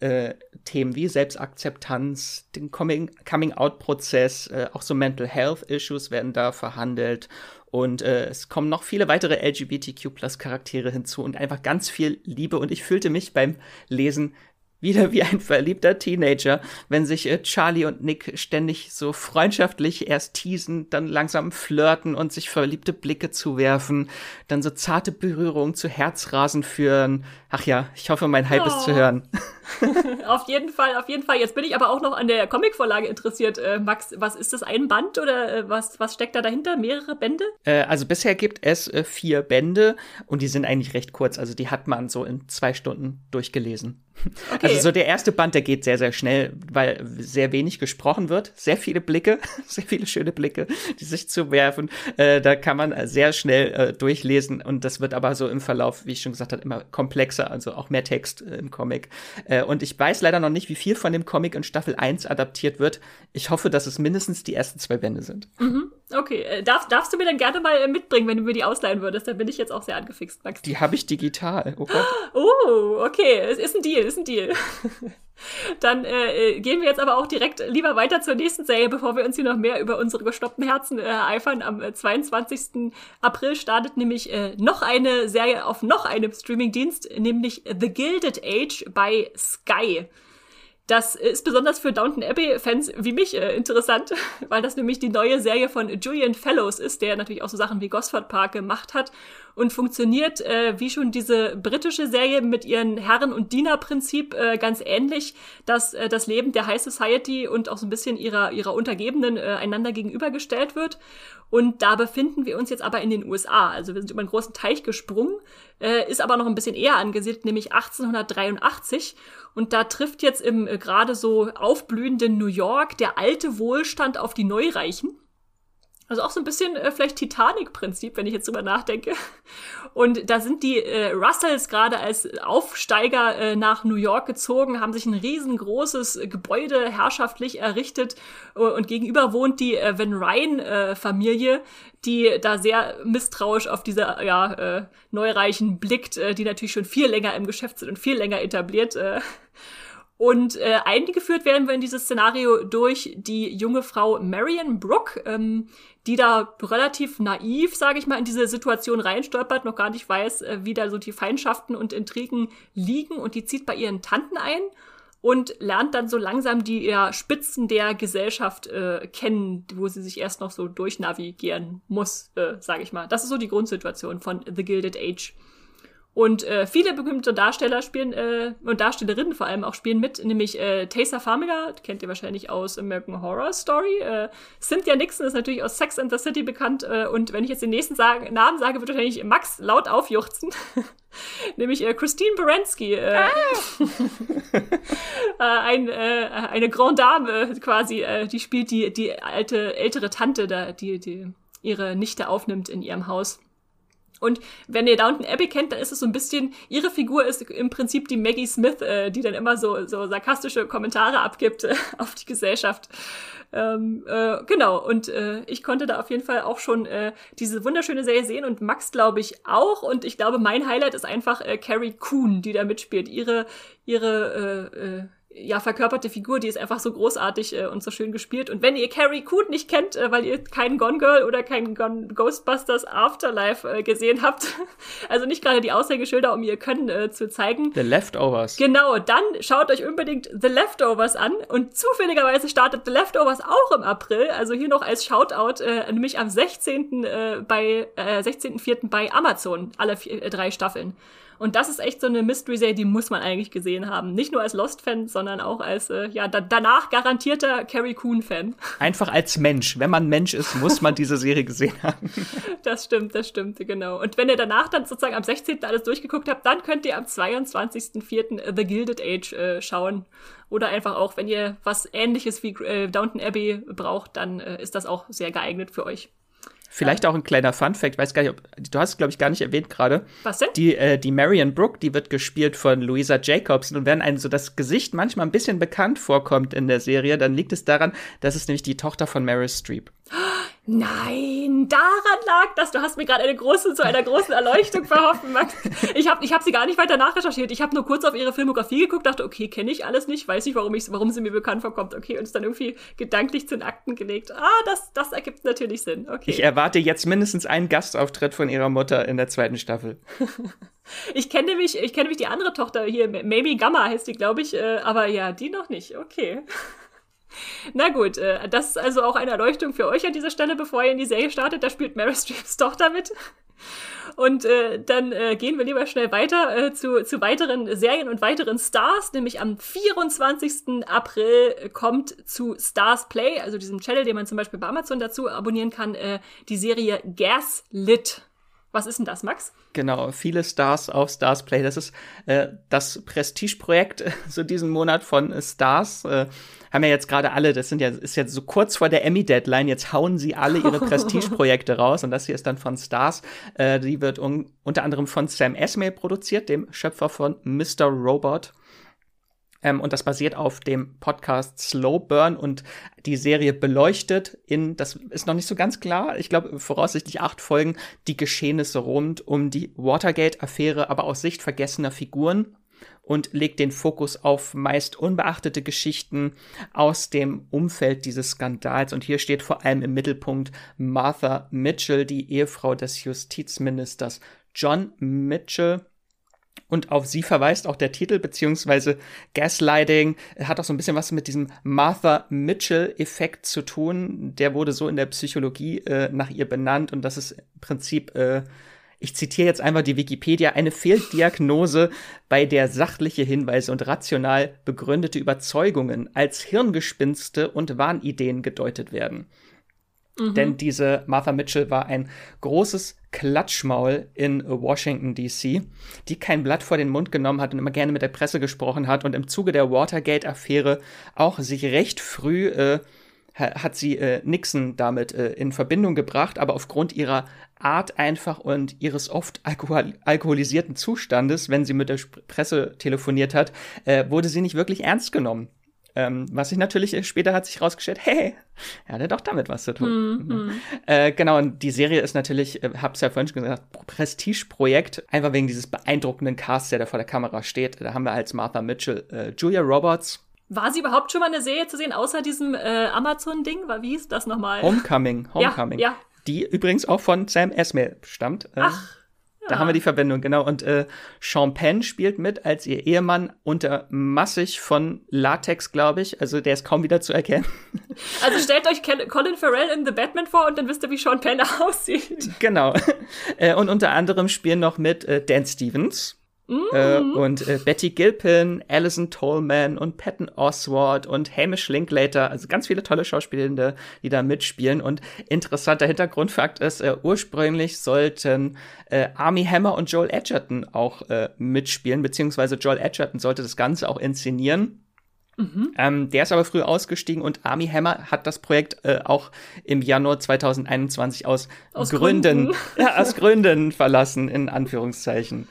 äh, Themen wie Selbstakzeptanz, den Coming-out-Prozess, äh, auch so Mental Health-Issues werden da verhandelt und äh, es kommen noch viele weitere LGBTQ-Plus-Charaktere hinzu und einfach ganz viel Liebe. Und ich fühlte mich beim Lesen wieder wie ein verliebter Teenager, wenn sich äh, Charlie und Nick ständig so freundschaftlich erst teasen, dann langsam flirten und sich verliebte Blicke zuwerfen, dann so zarte Berührungen zu Herzrasen führen. Ach ja, ich hoffe, mein Hype oh. ist zu oh. hören. auf jeden Fall, auf jeden Fall. Jetzt bin ich aber auch noch an der Comicvorlage interessiert. Äh, Max, was ist das, ein Band oder äh, was, was steckt da dahinter? Mehrere Bände? Äh, also bisher gibt es äh, vier Bände und die sind eigentlich recht kurz. Also die hat man so in zwei Stunden durchgelesen. Okay. Also so der erste Band, der geht sehr, sehr schnell, weil sehr wenig gesprochen wird. Sehr viele Blicke, sehr viele schöne Blicke, die sich zuwerfen. Äh, da kann man sehr schnell äh, durchlesen und das wird aber so im Verlauf, wie ich schon gesagt habe, immer komplexer, also auch mehr Text äh, im Comic. Äh, und ich weiß leider noch nicht, wie viel von dem Comic in Staffel 1 adaptiert wird. Ich hoffe, dass es mindestens die ersten zwei Bände sind. Mhm. Okay, äh, darf, darfst du mir dann gerne mal äh, mitbringen, wenn du mir die ausleihen würdest? Dann bin ich jetzt auch sehr angefixt, Max. Die habe ich digital. Oh Gott. Oh, okay. Es ist ein Deal, ist ein Deal. Dann äh, äh, gehen wir jetzt aber auch direkt lieber weiter zur nächsten Serie, bevor wir uns hier noch mehr über unsere gestoppten Herzen äh, eifern. Am 22. April startet nämlich äh, noch eine Serie auf noch einem Streamingdienst, nämlich The Gilded Age bei Sky. Das ist besonders für Downton Abbey-Fans wie mich äh, interessant, weil das nämlich die neue Serie von Julian Fellows ist, der natürlich auch so Sachen wie Gosford Park gemacht hat und funktioniert äh, wie schon diese britische Serie mit ihren Herren- und Dienerprinzip äh, ganz ähnlich, dass äh, das Leben der High Society und auch so ein bisschen ihrer, ihrer Untergebenen äh, einander gegenübergestellt wird. Und da befinden wir uns jetzt aber in den USA. Also wir sind über einen großen Teich gesprungen, äh, ist aber noch ein bisschen eher angesiedelt, nämlich 1883. Und da trifft jetzt im äh, gerade so aufblühenden New York der alte Wohlstand auf die Neureichen. Also auch so ein bisschen äh, vielleicht Titanic-Prinzip, wenn ich jetzt drüber nachdenke. Und da sind die äh, Russells gerade als Aufsteiger äh, nach New York gezogen, haben sich ein riesengroßes Gebäude herrschaftlich errichtet äh, und gegenüber wohnt die äh, Van Ryan-Familie, die da sehr misstrauisch auf diese ja, äh, Neureichen blickt, äh, die natürlich schon viel länger im Geschäft sind und viel länger etabliert. Äh. Und äh, eingeführt werden wir in dieses Szenario durch die junge Frau Marion Brooke, ähm, die da relativ naiv, sage ich mal, in diese Situation reinstolpert, noch gar nicht weiß, äh, wie da so die Feindschaften und Intrigen liegen. Und die zieht bei ihren Tanten ein und lernt dann so langsam die ja, Spitzen der Gesellschaft äh, kennen, wo sie sich erst noch so durchnavigieren muss, äh, sage ich mal. Das ist so die Grundsituation von The Gilded Age. Und äh, viele berühmte Darsteller spielen äh, und Darstellerinnen vor allem auch spielen mit, nämlich äh, Taysa Farmiga, kennt ihr wahrscheinlich aus American Horror Story. Äh, Cynthia Nixon ist natürlich aus Sex and the City bekannt. Äh, und wenn ich jetzt den nächsten sagen, Namen sage, wird wahrscheinlich Max laut aufjuchzen. nämlich äh, Christine Baranski. Äh, ah. äh, ein, äh, eine Grand Dame quasi, äh, die spielt die, die alte, ältere Tante, da, die, die ihre Nichte aufnimmt in ihrem Haus. Und wenn ihr Downton Abbey kennt, dann ist es so ein bisschen, ihre Figur ist im Prinzip die Maggie Smith, äh, die dann immer so, so sarkastische Kommentare abgibt äh, auf die Gesellschaft. Ähm, äh, genau, und äh, ich konnte da auf jeden Fall auch schon äh, diese wunderschöne Serie sehen und Max glaube ich auch. Und ich glaube, mein Highlight ist einfach äh, Carrie Coon, die da mitspielt. Ihre, ihre äh, äh, ja, verkörperte Figur, die ist einfach so großartig äh, und so schön gespielt. Und wenn ihr Carrie Coon nicht kennt, äh, weil ihr keinen Gone Girl oder keinen Gone Ghostbusters Afterlife äh, gesehen habt, also nicht gerade die Aushängeschilder, um ihr Können äh, zu zeigen. The Leftovers. Genau, dann schaut euch unbedingt The Leftovers an. Und zufälligerweise startet The Leftovers auch im April, also hier noch als Shoutout, äh, nämlich am 16. Äh, bei äh, 16.04. bei Amazon, alle vier, äh, drei Staffeln. Und das ist echt so eine Mystery-Serie, die muss man eigentlich gesehen haben. Nicht nur als Lost-Fan, sondern auch als, äh, ja, da danach garantierter Carrie Coon-Fan. Einfach als Mensch. Wenn man Mensch ist, muss man diese Serie gesehen haben. Das stimmt, das stimmt, genau. Und wenn ihr danach dann sozusagen am 16. alles durchgeguckt habt, dann könnt ihr am 22.04. The Gilded Age äh, schauen. Oder einfach auch, wenn ihr was ähnliches wie äh, Downton Abbey braucht, dann äh, ist das auch sehr geeignet für euch. Vielleicht auch ein kleiner Fun-Fact, weiß gar nicht, ob, du hast es, glaube ich, gar nicht erwähnt gerade. Was denn? Die, äh, die Marion Brooke, die wird gespielt von Louisa Jacobson und wenn einem so das Gesicht manchmal ein bisschen bekannt vorkommt in der Serie, dann liegt es daran, dass es nämlich die Tochter von Meryl Streep. Nein, daran lag das. Du hast mir gerade eine große, zu einer großen Erleuchtung verhoffen, Max. Ich habe ich hab sie gar nicht weiter nachrecherchiert. Ich habe nur kurz auf ihre Filmografie geguckt, dachte, okay, kenne ich alles nicht, weiß nicht, warum, ich, warum sie mir bekannt vorkommt. Okay, und es dann irgendwie gedanklich zu den Akten gelegt. Ah, das, das ergibt natürlich Sinn. Okay. Ich erwarte jetzt mindestens einen Gastauftritt von ihrer Mutter in der zweiten Staffel. ich kenne nämlich, ich kenne nämlich die andere Tochter hier, Maybe Gamma heißt die, glaube ich, äh, aber ja, die noch nicht. Okay. Na gut, äh, das ist also auch eine Erleuchtung für euch an dieser Stelle, bevor ihr in die Serie startet. Da spielt Meryl Streeps Tochter mit. Und äh, dann äh, gehen wir lieber schnell weiter äh, zu, zu weiteren Serien und weiteren Stars. Nämlich am 24. April kommt zu Stars Play, also diesem Channel, den man zum Beispiel bei Amazon dazu abonnieren kann, äh, die Serie Gaslit. Was ist denn das, Max? Genau, viele Stars auf Stars Play. Das ist äh, das Prestigeprojekt äh, so diesen Monat von äh, Stars. Äh, haben ja jetzt gerade alle, das sind ja, ist jetzt so kurz vor der Emmy-Deadline, jetzt hauen sie alle ihre Prestigeprojekte raus und das hier ist dann von Stars. Äh, die wird un unter anderem von Sam Esmail produziert, dem Schöpfer von Mr. Robot. Ähm, und das basiert auf dem Podcast Slow Burn und die Serie beleuchtet in, das ist noch nicht so ganz klar, ich glaube voraussichtlich acht Folgen, die Geschehnisse rund um die Watergate-Affäre, aber aus Sicht vergessener Figuren und legt den Fokus auf meist unbeachtete Geschichten aus dem Umfeld dieses Skandals. Und hier steht vor allem im Mittelpunkt Martha Mitchell, die Ehefrau des Justizministers John Mitchell. Und auf sie verweist auch der Titel, beziehungsweise Gaslighting hat auch so ein bisschen was mit diesem Martha Mitchell-Effekt zu tun. Der wurde so in der Psychologie äh, nach ihr benannt und das ist im Prinzip äh, ich zitiere jetzt einfach die Wikipedia, eine Fehldiagnose, bei der sachliche Hinweise und rational begründete Überzeugungen als Hirngespinste und Wahnideen gedeutet werden. Mhm. Denn diese Martha Mitchell war ein großes Klatschmaul in Washington, D.C., die kein Blatt vor den Mund genommen hat und immer gerne mit der Presse gesprochen hat und im Zuge der Watergate-Affäre auch sich recht früh äh, hat sie äh, Nixon damit äh, in Verbindung gebracht, aber aufgrund ihrer Art einfach und ihres oft alkohol alkoholisierten Zustandes, wenn sie mit der Presse telefoniert hat, äh, wurde sie nicht wirklich ernst genommen. Ähm, was sich natürlich später hat sich rausgestellt, hey, er hatte doch damit was zu tun. Mhm. mhm. Äh, genau, und die Serie ist natürlich, äh, hab's ja vorhin schon gesagt, Prestigeprojekt, einfach wegen dieses beeindruckenden Cast, der da vor der Kamera steht. Da haben wir als Martha Mitchell äh, Julia Roberts, war sie überhaupt schon mal eine Serie zu sehen, außer diesem äh, Amazon-Ding? Wie hieß das nochmal? Homecoming. Homecoming. Ja, ja. Die übrigens auch von Sam Esmail stammt. Äh, Ach. Da haben wir die Verbindung, genau. Und äh, Sean Penn spielt mit als ihr Ehemann unter massig von Latex, glaube ich. Also der ist kaum wieder zu erkennen. Also stellt euch Colin Farrell in The Batman vor und dann wisst ihr, wie Sean Penn aussieht. Genau. Äh, und unter anderem spielen noch mit äh, Dan Stevens. Mhm. und äh, Betty Gilpin, Alison Tolman und Patton Oswald und Hamish Linklater, also ganz viele tolle Schauspielende, die da mitspielen. Und interessanter Hintergrundfakt ist, äh, ursprünglich sollten äh, Army Hammer und Joel Edgerton auch äh, mitspielen, beziehungsweise Joel Edgerton sollte das Ganze auch inszenieren. Mhm. Ähm, der ist aber früh ausgestiegen und Army Hammer hat das Projekt äh, auch im Januar 2021 aus, aus Gründen, Gründen. Ja, aus Gründen verlassen, in Anführungszeichen.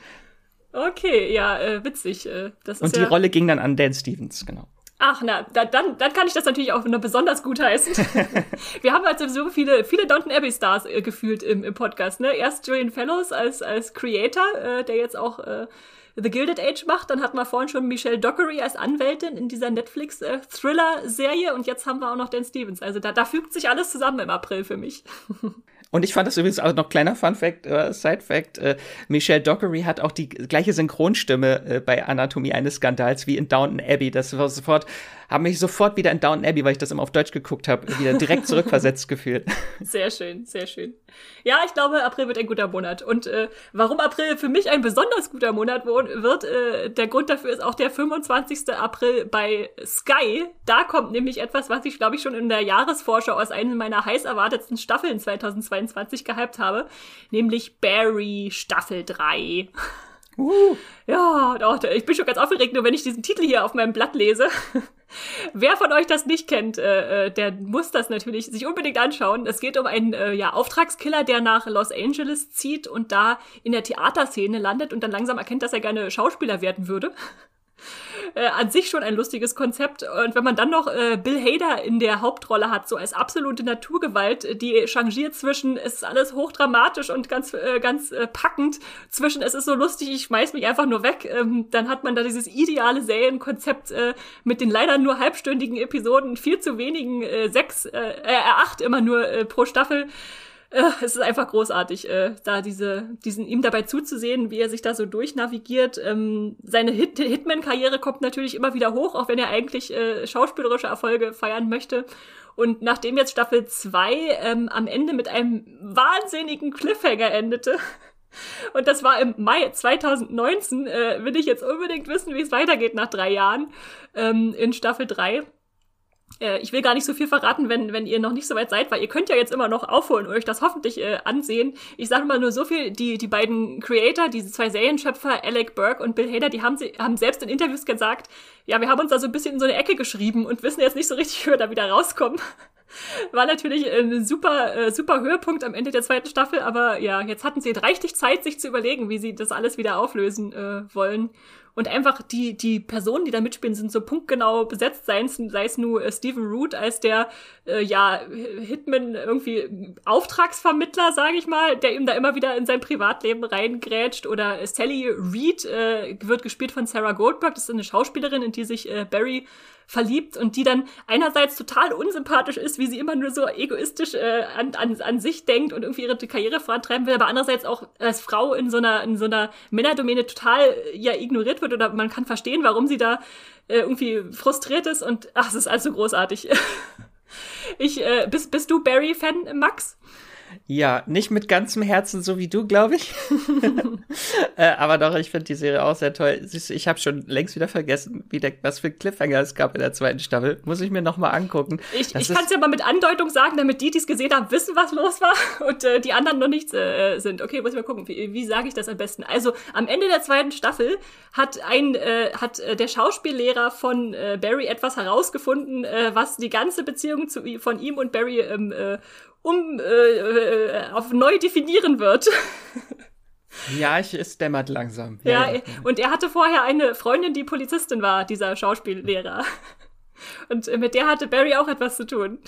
Okay, ja, äh, witzig. Äh, das Und die ja Rolle ging dann an Dan Stevens, genau. Ach, na, da, dann, dann kann ich das natürlich auch nur besonders gut heißen. Wir haben also so viele, viele Downton Abbey Stars äh, gefühlt im, im Podcast, ne? Erst Julian Fellows als, als Creator, äh, der jetzt auch äh, The Gilded Age macht. Dann hatten wir vorhin schon Michelle Dockery als Anwältin in dieser Netflix-Thriller-Serie. Äh, Und jetzt haben wir auch noch Dan Stevens. Also da, da fügt sich alles zusammen im April für mich. Und ich fand das übrigens auch noch kleiner Fun Fact, äh, Side Fact, äh, Michelle Dockery hat auch die gleiche Synchronstimme äh, bei Anatomie eines Skandals wie in Downton Abbey. Das war sofort, habe mich sofort wieder in Downton Abbey, weil ich das immer auf Deutsch geguckt habe, wieder direkt zurückversetzt gefühlt. Sehr schön, sehr schön. Ja, ich glaube, April wird ein guter Monat. Und äh, warum April für mich ein besonders guter Monat wird, äh, der Grund dafür ist auch der 25. April bei Sky. Da kommt nämlich etwas, was ich, glaube ich, schon in der Jahresvorschau aus einer meiner heiß erwartetsten Staffeln 2022 gehypt habe, nämlich Barry Staffel 3. Uh. Ja, doch, ich bin schon ganz aufgeregt, nur wenn ich diesen Titel hier auf meinem Blatt lese. Wer von euch das nicht kennt, äh, äh, der muss das natürlich sich unbedingt anschauen. Es geht um einen äh, ja, Auftragskiller, der nach Los Angeles zieht und da in der Theaterszene landet und dann langsam erkennt, dass er gerne Schauspieler werden würde äh, an sich schon ein lustiges Konzept. Und wenn man dann noch äh, Bill Hader in der Hauptrolle hat, so als absolute Naturgewalt, die changiert zwischen, es ist alles hochdramatisch und ganz, äh, ganz äh, packend, zwischen, es ist so lustig, ich schmeiß mich einfach nur weg, ähm, dann hat man da dieses ideale Serienkonzept äh, mit den leider nur halbstündigen Episoden, viel zu wenigen, äh, sechs, äh, äh acht immer nur äh, pro Staffel äh, es ist einfach großartig, äh, da diese, diesen ihm dabei zuzusehen, wie er sich da so durchnavigiert. Ähm, seine Hit Hitman-Karriere kommt natürlich immer wieder hoch, auch wenn er eigentlich äh, schauspielerische Erfolge feiern möchte. Und nachdem jetzt Staffel 2 ähm, am Ende mit einem wahnsinnigen Cliffhanger endete, und das war im Mai 2019, äh, will ich jetzt unbedingt wissen, wie es weitergeht nach drei Jahren ähm, in Staffel 3 äh, ich will gar nicht so viel verraten, wenn, wenn ihr noch nicht so weit seid, weil ihr könnt ja jetzt immer noch aufholen und euch das hoffentlich äh, ansehen. Ich sage mal nur so viel, die, die beiden Creator, diese zwei Serienschöpfer, Alec Burke und Bill Hader, die haben, sie, haben selbst in Interviews gesagt, ja, wir haben uns da so ein bisschen in so eine Ecke geschrieben und wissen jetzt nicht so richtig, wie wir da wieder rauskommen. War natürlich ein super, äh, super Höhepunkt am Ende der zweiten Staffel, aber ja, jetzt hatten sie reichlich Zeit, sich zu überlegen, wie sie das alles wieder auflösen äh, wollen. Und einfach die, die Personen, die da mitspielen, sind so punktgenau besetzt, sei es, sei es nur äh, Stephen Root als der, äh, ja, Hitman irgendwie Auftragsvermittler, sage ich mal, der ihm da immer wieder in sein Privatleben reingrätscht. Oder Sally Reed äh, wird gespielt von Sarah Goldberg, das ist eine Schauspielerin, in die sich äh, Barry verliebt und die dann einerseits total unsympathisch ist, wie sie immer nur so egoistisch äh, an, an, an sich denkt und irgendwie ihre Karriere vorantreiben will, aber andererseits auch als Frau in so einer, in so einer Männerdomäne total äh, ja ignoriert wird oder man kann verstehen, warum sie da äh, irgendwie frustriert ist und ach, es ist also großartig. ich, äh, bist, bist du Barry-Fan, Max? Ja, nicht mit ganzem Herzen, so wie du, glaube ich. äh, aber doch, ich finde die Serie auch sehr toll. Siehst du, ich habe schon längst wieder vergessen, wie der, was für Cliffhanger es gab in der zweiten Staffel. Muss ich mir noch mal angucken. Ich, ich kann es ja mal mit Andeutung sagen, damit die, die es gesehen haben, wissen, was los war und äh, die anderen noch nicht äh, sind. Okay, muss ich mal gucken. Wie, wie sage ich das am besten? Also, am Ende der zweiten Staffel hat ein äh, hat äh, der Schauspiellehrer von äh, Barry etwas herausgefunden, was die ganze Beziehung zu, von ihm und Barry ähm, äh, um äh, auf neu definieren wird. Ja, ich, es dämmert langsam. Ja, ja, ja, und er hatte vorher eine Freundin, die Polizistin war, dieser Schauspiellehrer. Und mit der hatte Barry auch etwas zu tun.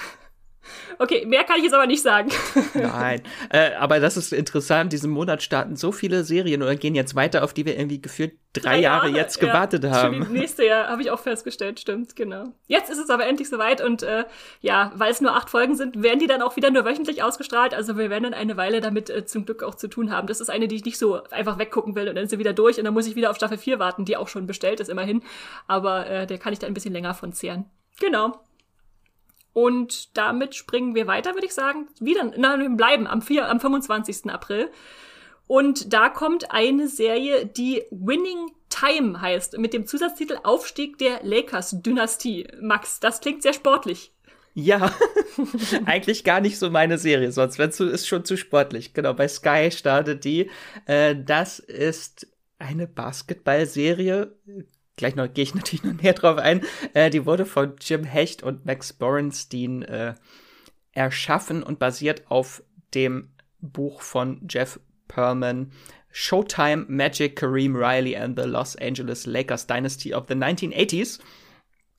Okay, mehr kann ich jetzt aber nicht sagen. Nein, äh, aber das ist interessant. Diesen Monat starten so viele Serien oder gehen jetzt weiter, auf die wir irgendwie gefühlt drei, drei Jahre, Jahre, jetzt gewartet ja, haben. Schon nächste Jahr habe ich auch festgestellt, stimmt, genau. Jetzt ist es aber endlich soweit und äh, ja, weil es nur acht Folgen sind, werden die dann auch wieder nur wöchentlich ausgestrahlt. Also wir werden dann eine Weile damit äh, zum Glück auch zu tun haben. Das ist eine, die ich nicht so einfach weggucken will und dann ist sie wieder durch und dann muss ich wieder auf Staffel 4 warten, die auch schon bestellt ist immerhin. Aber äh, der kann ich da ein bisschen länger von zehren. Genau. Und damit springen wir weiter, würde ich sagen. Wieder, na, wir bleiben am, 4, am 25. April. Und da kommt eine Serie, die Winning Time heißt, mit dem Zusatztitel Aufstieg der Lakers-Dynastie. Max, das klingt sehr sportlich. Ja, eigentlich gar nicht so meine Serie, sonst du ist schon zu sportlich. Genau, bei Sky startet die. Äh, das ist eine Basketballserie, gleich noch gehe ich natürlich noch näher drauf ein. Äh, die wurde von Jim Hecht und Max Borenstein äh, erschaffen und basiert auf dem Buch von Jeff Perlman. Showtime, Magic, Kareem Riley and the Los Angeles Lakers Dynasty of the 1980s.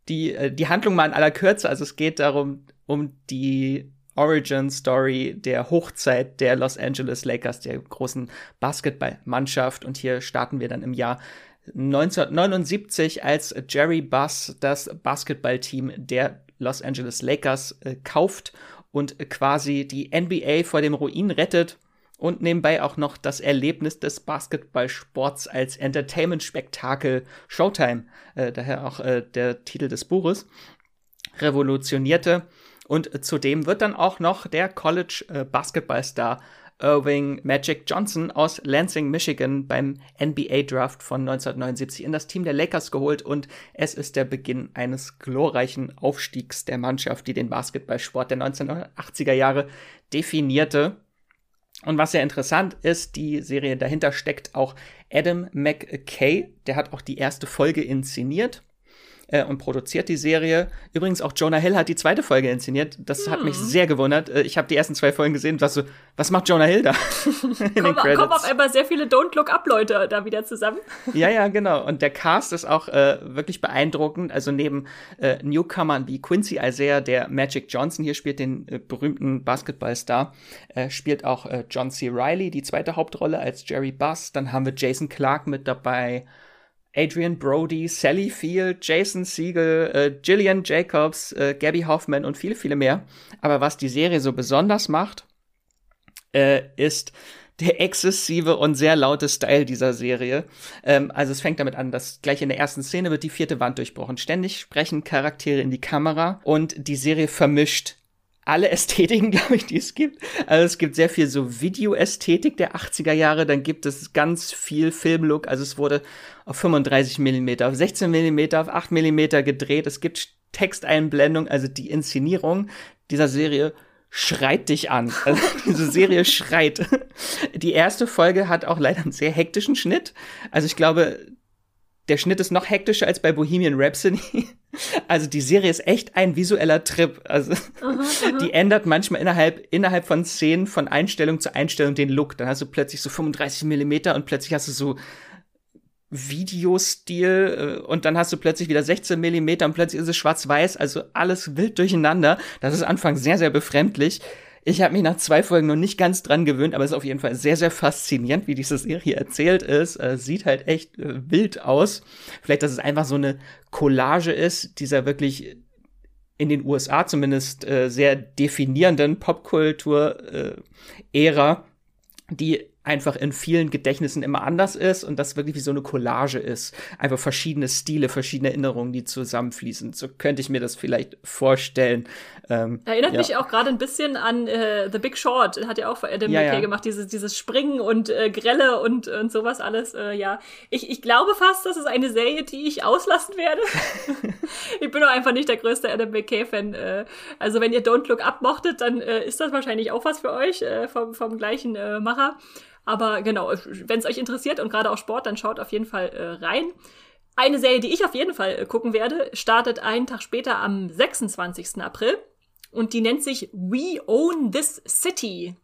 Die, äh, die Handlung mal in aller Kürze, also es geht darum, um die Origin Story der Hochzeit der Los Angeles Lakers, der großen Basketballmannschaft. Und hier starten wir dann im Jahr 1979, als Jerry Buss das Basketballteam der Los Angeles Lakers äh, kauft und quasi die NBA vor dem Ruin rettet und nebenbei auch noch das Erlebnis des Basketballsports als Entertainment-Spektakel Showtime, äh, daher auch äh, der Titel des Buches, revolutionierte. Und zudem wird dann auch noch der College-Basketballstar äh, Irving Magic Johnson aus Lansing, Michigan beim NBA Draft von 1979 in das Team der Lakers geholt und es ist der Beginn eines glorreichen Aufstiegs der Mannschaft, die den Basketballsport der 1980er Jahre definierte. Und was sehr interessant ist, die Serie dahinter steckt auch Adam McKay, der hat auch die erste Folge inszeniert äh, und produziert die Serie. Übrigens auch Jonah Hill hat die zweite Folge inszeniert. Das hm. hat mich hm. sehr gewundert. Äh, ich habe die ersten zwei Folgen gesehen und so, was macht Jonah Hill da? kommen, kommen auf einmal sehr viele Don't Look Up Leute da wieder zusammen. ja, ja, genau. Und der Cast ist auch äh, wirklich beeindruckend. Also neben äh, Newcomern wie Quincy Isaiah, der Magic Johnson hier spielt, den äh, berühmten Basketballstar, äh, spielt auch äh, John C. Riley die zweite Hauptrolle als Jerry Buss. Dann haben wir Jason Clark mit dabei. Adrian Brody, Sally Field, Jason Siegel, äh, Gillian Jacobs, äh, Gabby Hoffman und viele, viele mehr. Aber was die Serie so besonders macht, äh, ist der exzessive und sehr laute Style dieser Serie. Ähm, also es fängt damit an, dass gleich in der ersten Szene wird die vierte Wand durchbrochen. Ständig sprechen Charaktere in die Kamera und die Serie vermischt alle Ästhetiken, glaube ich, die es gibt. Also es gibt sehr viel so Videoästhetik der 80er Jahre, dann gibt es ganz viel Filmlook, also es wurde auf 35 mm, auf 16 mm, auf 8 mm gedreht. Es gibt Texteinblendung, also die Inszenierung dieser Serie schreit dich an. Also diese Serie schreit. Die erste Folge hat auch leider einen sehr hektischen Schnitt. Also ich glaube, der Schnitt ist noch hektischer als bei Bohemian Rhapsody. Also die Serie ist echt ein visueller Trip. Also aha, aha. die ändert manchmal innerhalb innerhalb von Szenen von Einstellung zu Einstellung den Look. Dann hast du plötzlich so 35 Millimeter und plötzlich hast du so Videostil äh, und dann hast du plötzlich wieder 16 Millimeter und plötzlich ist es schwarz-weiß. Also alles wild durcheinander. Das ist anfangs sehr sehr befremdlich. Ich habe mich nach zwei Folgen noch nicht ganz dran gewöhnt, aber es ist auf jeden Fall sehr, sehr faszinierend, wie diese Serie erzählt ist. Äh, sieht halt echt äh, wild aus. Vielleicht, dass es einfach so eine Collage ist, dieser wirklich in den USA zumindest äh, sehr definierenden Popkultur-Ära, die einfach in vielen Gedächtnissen immer anders ist und das wirklich wie so eine Collage ist. Einfach verschiedene Stile, verschiedene Erinnerungen, die zusammenfließen. So könnte ich mir das vielleicht vorstellen. Ähm, Erinnert ja. mich auch gerade ein bisschen an äh, The Big Short. Hat ja auch Adam ja, McKay ja. gemacht, dieses, dieses Springen und äh, Grelle und, und sowas alles. Äh, ja, ich, ich glaube fast, das ist eine Serie, die ich auslassen werde. ich bin doch einfach nicht der größte Adam McKay-Fan. Äh, also wenn ihr Don't Look Up mochtet, dann äh, ist das wahrscheinlich auch was für euch äh, vom, vom gleichen äh, Macher. Aber genau, wenn es euch interessiert und gerade auch Sport, dann schaut auf jeden Fall äh, rein. Eine Serie, die ich auf jeden Fall äh, gucken werde, startet einen Tag später am 26. April und die nennt sich We Own This City.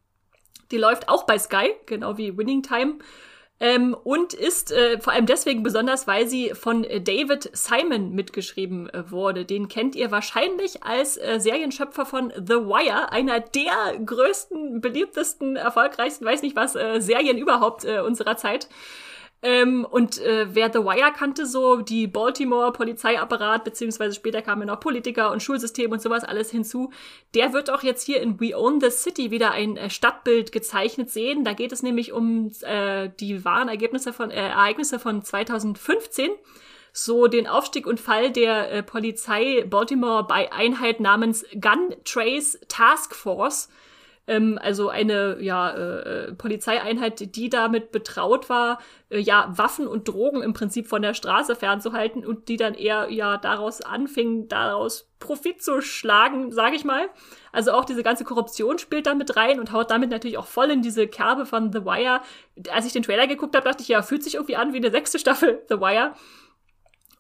Die läuft auch bei Sky, genau wie Winning Time. Ähm, und ist äh, vor allem deswegen besonders, weil sie von äh, David Simon mitgeschrieben äh, wurde. Den kennt ihr wahrscheinlich als äh, Serienschöpfer von The Wire, einer der größten, beliebtesten, erfolgreichsten, weiß nicht was, äh, Serien überhaupt äh, unserer Zeit. Ähm, und äh, wer The Wire kannte, so die Baltimore Polizeiapparat, beziehungsweise später kamen noch Politiker und Schulsystem und sowas alles hinzu, der wird auch jetzt hier in We Own the City wieder ein äh, Stadtbild gezeichnet sehen. Da geht es nämlich um äh, die wahren Ergebnisse von, äh, Ereignisse von 2015 so den Aufstieg und Fall der äh, Polizei Baltimore bei Einheit namens Gun Trace Task Force ähm, also eine ja, äh, Polizeieinheit, die damit betraut war, äh, ja, Waffen und Drogen im Prinzip von der Straße fernzuhalten und die dann eher ja daraus anfing, daraus Profit zu schlagen, sage ich mal. Also auch diese ganze Korruption spielt da mit rein und haut damit natürlich auch voll in diese Kerbe von The Wire. Als ich den Trailer geguckt habe, dachte ich, ja, fühlt sich irgendwie an wie eine sechste Staffel The Wire.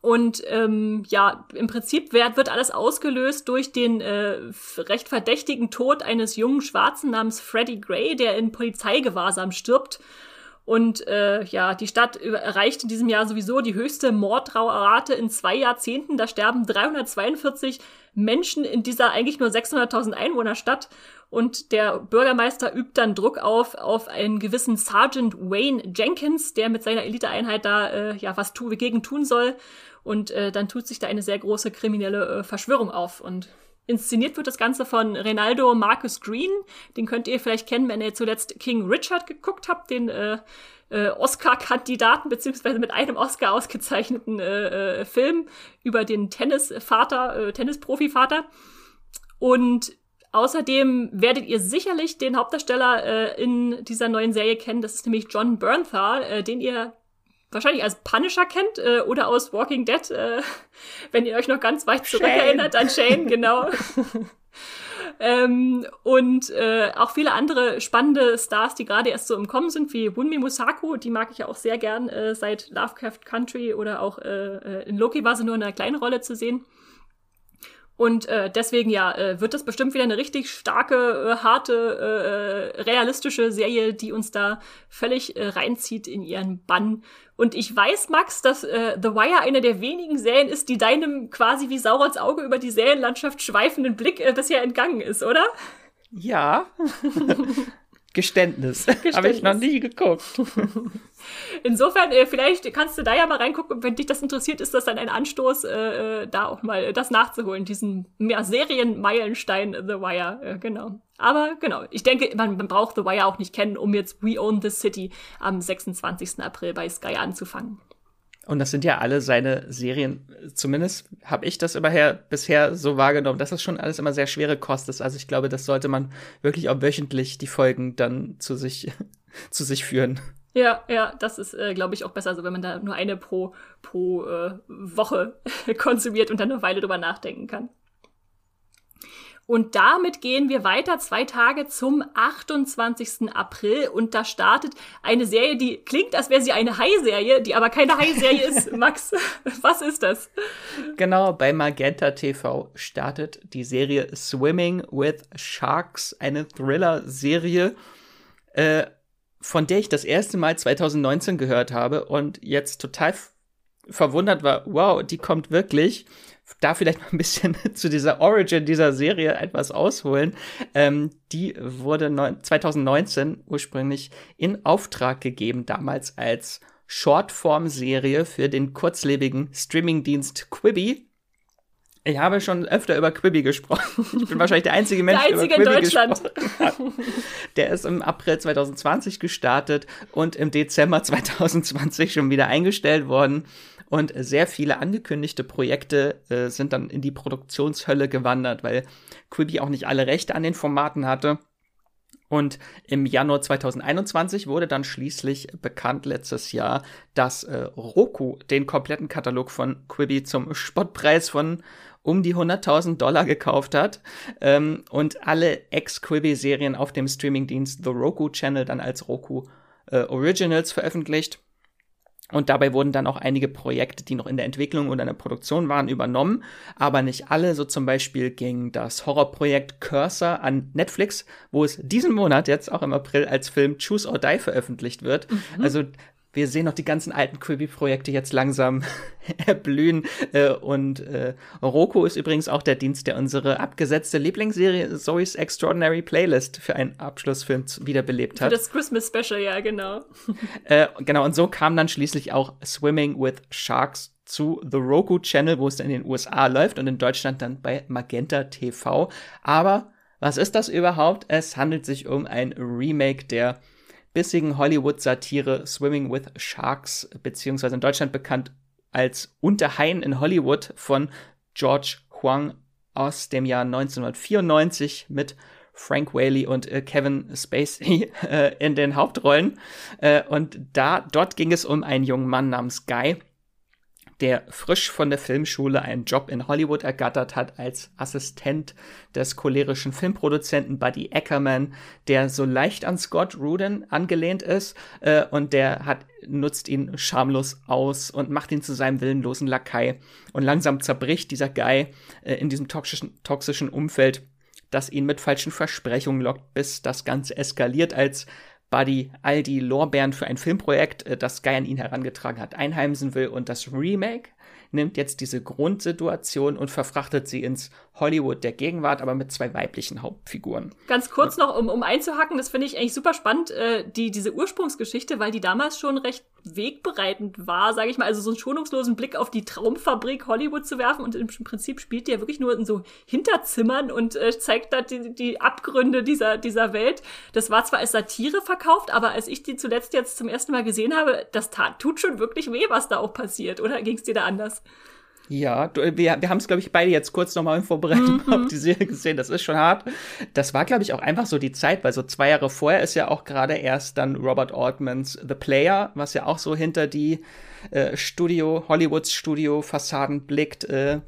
Und ähm, ja, im Prinzip wird, wird alles ausgelöst durch den äh, recht verdächtigen Tod eines jungen Schwarzen namens Freddie Gray, der in Polizeigewahrsam stirbt. Und äh, ja, die Stadt erreicht in diesem Jahr sowieso die höchste Mordrate in zwei Jahrzehnten. Da sterben 342 Menschen in dieser eigentlich nur 600.000 Einwohnerstadt. Und der Bürgermeister übt dann Druck auf auf einen gewissen Sergeant Wayne Jenkins, der mit seiner Eliteeinheit da äh, ja was tu gegen tun soll. Und äh, dann tut sich da eine sehr große kriminelle äh, Verschwörung auf. Und inszeniert wird das Ganze von Renaldo Marcus Green. Den könnt ihr vielleicht kennen, wenn ihr zuletzt King Richard geguckt habt, den äh, äh, Oscar-Kandidaten, beziehungsweise mit einem Oscar ausgezeichneten äh, äh, Film über den Tennisvater, äh, Tennisprofivater. Und Außerdem werdet ihr sicherlich den Hauptdarsteller äh, in dieser neuen Serie kennen. Das ist nämlich John Bernthal, äh, den ihr wahrscheinlich als Punisher kennt äh, oder aus Walking Dead, äh, wenn ihr euch noch ganz weit zurückerinnert an Shane, genau. ähm, und äh, auch viele andere spannende Stars, die gerade erst so im Kommen sind, wie Wunmi Musaku, die mag ich ja auch sehr gern äh, seit Lovecraft Country oder auch äh, äh in Loki war sie nur in einer kleinen Rolle zu sehen. Und äh, deswegen ja, äh, wird das bestimmt wieder eine richtig starke, äh, harte, äh, realistische Serie, die uns da völlig äh, reinzieht in ihren Bann. Und ich weiß, Max, dass äh, The Wire eine der wenigen Serien ist, die deinem quasi wie Saurons Auge über die Serienlandschaft schweifenden Blick äh, bisher entgangen ist, oder? Ja. Geständnis. Geständnis. Habe ich noch nie geguckt. Insofern, äh, vielleicht kannst du da ja mal reingucken. Wenn dich das interessiert, ist das dann ein Anstoß, äh, äh da auch mal äh, das nachzuholen, diesen ja, Serienmeilenstein The Wire. Äh, genau. Aber genau, ich denke, man, man braucht The Wire auch nicht kennen, um jetzt We Own the City am 26. April bei Sky anzufangen. Und das sind ja alle seine Serien, zumindest habe ich das immerher bisher so wahrgenommen, dass das schon alles immer sehr schwere Kost ist. Also ich glaube, das sollte man wirklich auch wöchentlich die Folgen dann zu sich, zu sich führen. Ja, ja, das ist, äh, glaube ich, auch besser, so wenn man da nur eine pro, pro äh, Woche konsumiert und dann eine Weile drüber nachdenken kann. Und damit gehen wir weiter zwei Tage zum 28. April und da startet eine Serie, die klingt, als wäre sie eine Hai-Serie, die aber keine Hai-Serie ist. Max, was ist das? Genau, bei Magenta TV startet die Serie Swimming with Sharks, eine Thriller-Serie, äh, von der ich das erste Mal 2019 gehört habe und jetzt total verwundert war, wow, die kommt wirklich da vielleicht mal ein bisschen zu dieser Origin dieser Serie etwas ausholen. Ähm, die wurde 2019 ursprünglich in Auftrag gegeben, damals als Shortform-Serie für den kurzlebigen Streamingdienst Quibi. Ich habe schon öfter über Quibi gesprochen. Ich bin wahrscheinlich der einzige Mensch, der einzige der über Quibi in Deutschland. Der ist im April 2020 gestartet und im Dezember 2020 schon wieder eingestellt worden. Und sehr viele angekündigte Projekte äh, sind dann in die Produktionshölle gewandert, weil Quibi auch nicht alle Rechte an den Formaten hatte. Und im Januar 2021 wurde dann schließlich bekannt letztes Jahr, dass äh, Roku den kompletten Katalog von Quibi zum Spottpreis von um die 100.000 Dollar gekauft hat ähm, und alle Ex-Quibi-Serien auf dem Streamingdienst The Roku Channel dann als Roku äh, Originals veröffentlicht. Und dabei wurden dann auch einige Projekte, die noch in der Entwicklung oder in der Produktion waren, übernommen, aber nicht alle. So zum Beispiel ging das Horrorprojekt Cursor an Netflix, wo es diesen Monat jetzt auch im April als Film Choose or Die veröffentlicht wird. Mhm. Also wir sehen noch die ganzen alten Quibi-Projekte jetzt langsam erblühen. Äh, und äh, Roku ist übrigens auch der Dienst, der unsere abgesetzte Lieblingsserie Zoe's Extraordinary Playlist für einen Abschlussfilm wiederbelebt hat. Für das Christmas Special, ja, genau. äh, genau, und so kam dann schließlich auch Swimming with Sharks zu The Roku Channel, wo es dann in den USA läuft und in Deutschland dann bei Magenta TV. Aber was ist das überhaupt? Es handelt sich um ein Remake der bissigen Hollywood-Satire Swimming with Sharks, beziehungsweise in Deutschland bekannt als Unterhain in Hollywood von George Huang aus dem Jahr 1994 mit Frank Whaley und äh, Kevin Spacey äh, in den Hauptrollen. Äh, und da, dort ging es um einen jungen Mann namens Guy, der frisch von der Filmschule einen Job in Hollywood ergattert hat als Assistent des cholerischen Filmproduzenten Buddy Ackerman, der so leicht an Scott Rudin angelehnt ist äh, und der hat nutzt ihn schamlos aus und macht ihn zu seinem willenlosen Lakai und langsam zerbricht dieser Guy äh, in diesem toxischen, toxischen Umfeld das ihn mit falschen Versprechungen lockt, bis das Ganze eskaliert, als Buddy all die Lorbeeren für ein Filmprojekt, äh, das Guy an ihn herangetragen hat, einheimsen will und das Remake nimmt jetzt diese Grundsituation und verfrachtet sie ins Hollywood der Gegenwart, aber mit zwei weiblichen Hauptfiguren. Ganz kurz noch, um, um einzuhacken, das finde ich eigentlich super spannend, äh, die, diese Ursprungsgeschichte, weil die damals schon recht wegbereitend war, sage ich mal, also so einen schonungslosen Blick auf die Traumfabrik Hollywood zu werfen und im Prinzip spielt die ja wirklich nur in so Hinterzimmern und äh, zeigt da die, die Abgründe dieser, dieser Welt. Das war zwar als Satire verkauft, aber als ich die zuletzt jetzt zum ersten Mal gesehen habe, das tat, tut schon wirklich weh, was da auch passiert, oder ging es dir da anders? Ja, du, wir, wir haben es, glaube ich, beide jetzt kurz nochmal in Vorbereitung mhm. auf die Serie gesehen. Das ist schon hart. Das war, glaube ich, auch einfach so die Zeit, weil so zwei Jahre vorher ist ja auch gerade erst dann Robert Altmans The Player, was ja auch so hinter die äh, Studio, Hollywoods Studio-Fassaden blickt. Äh,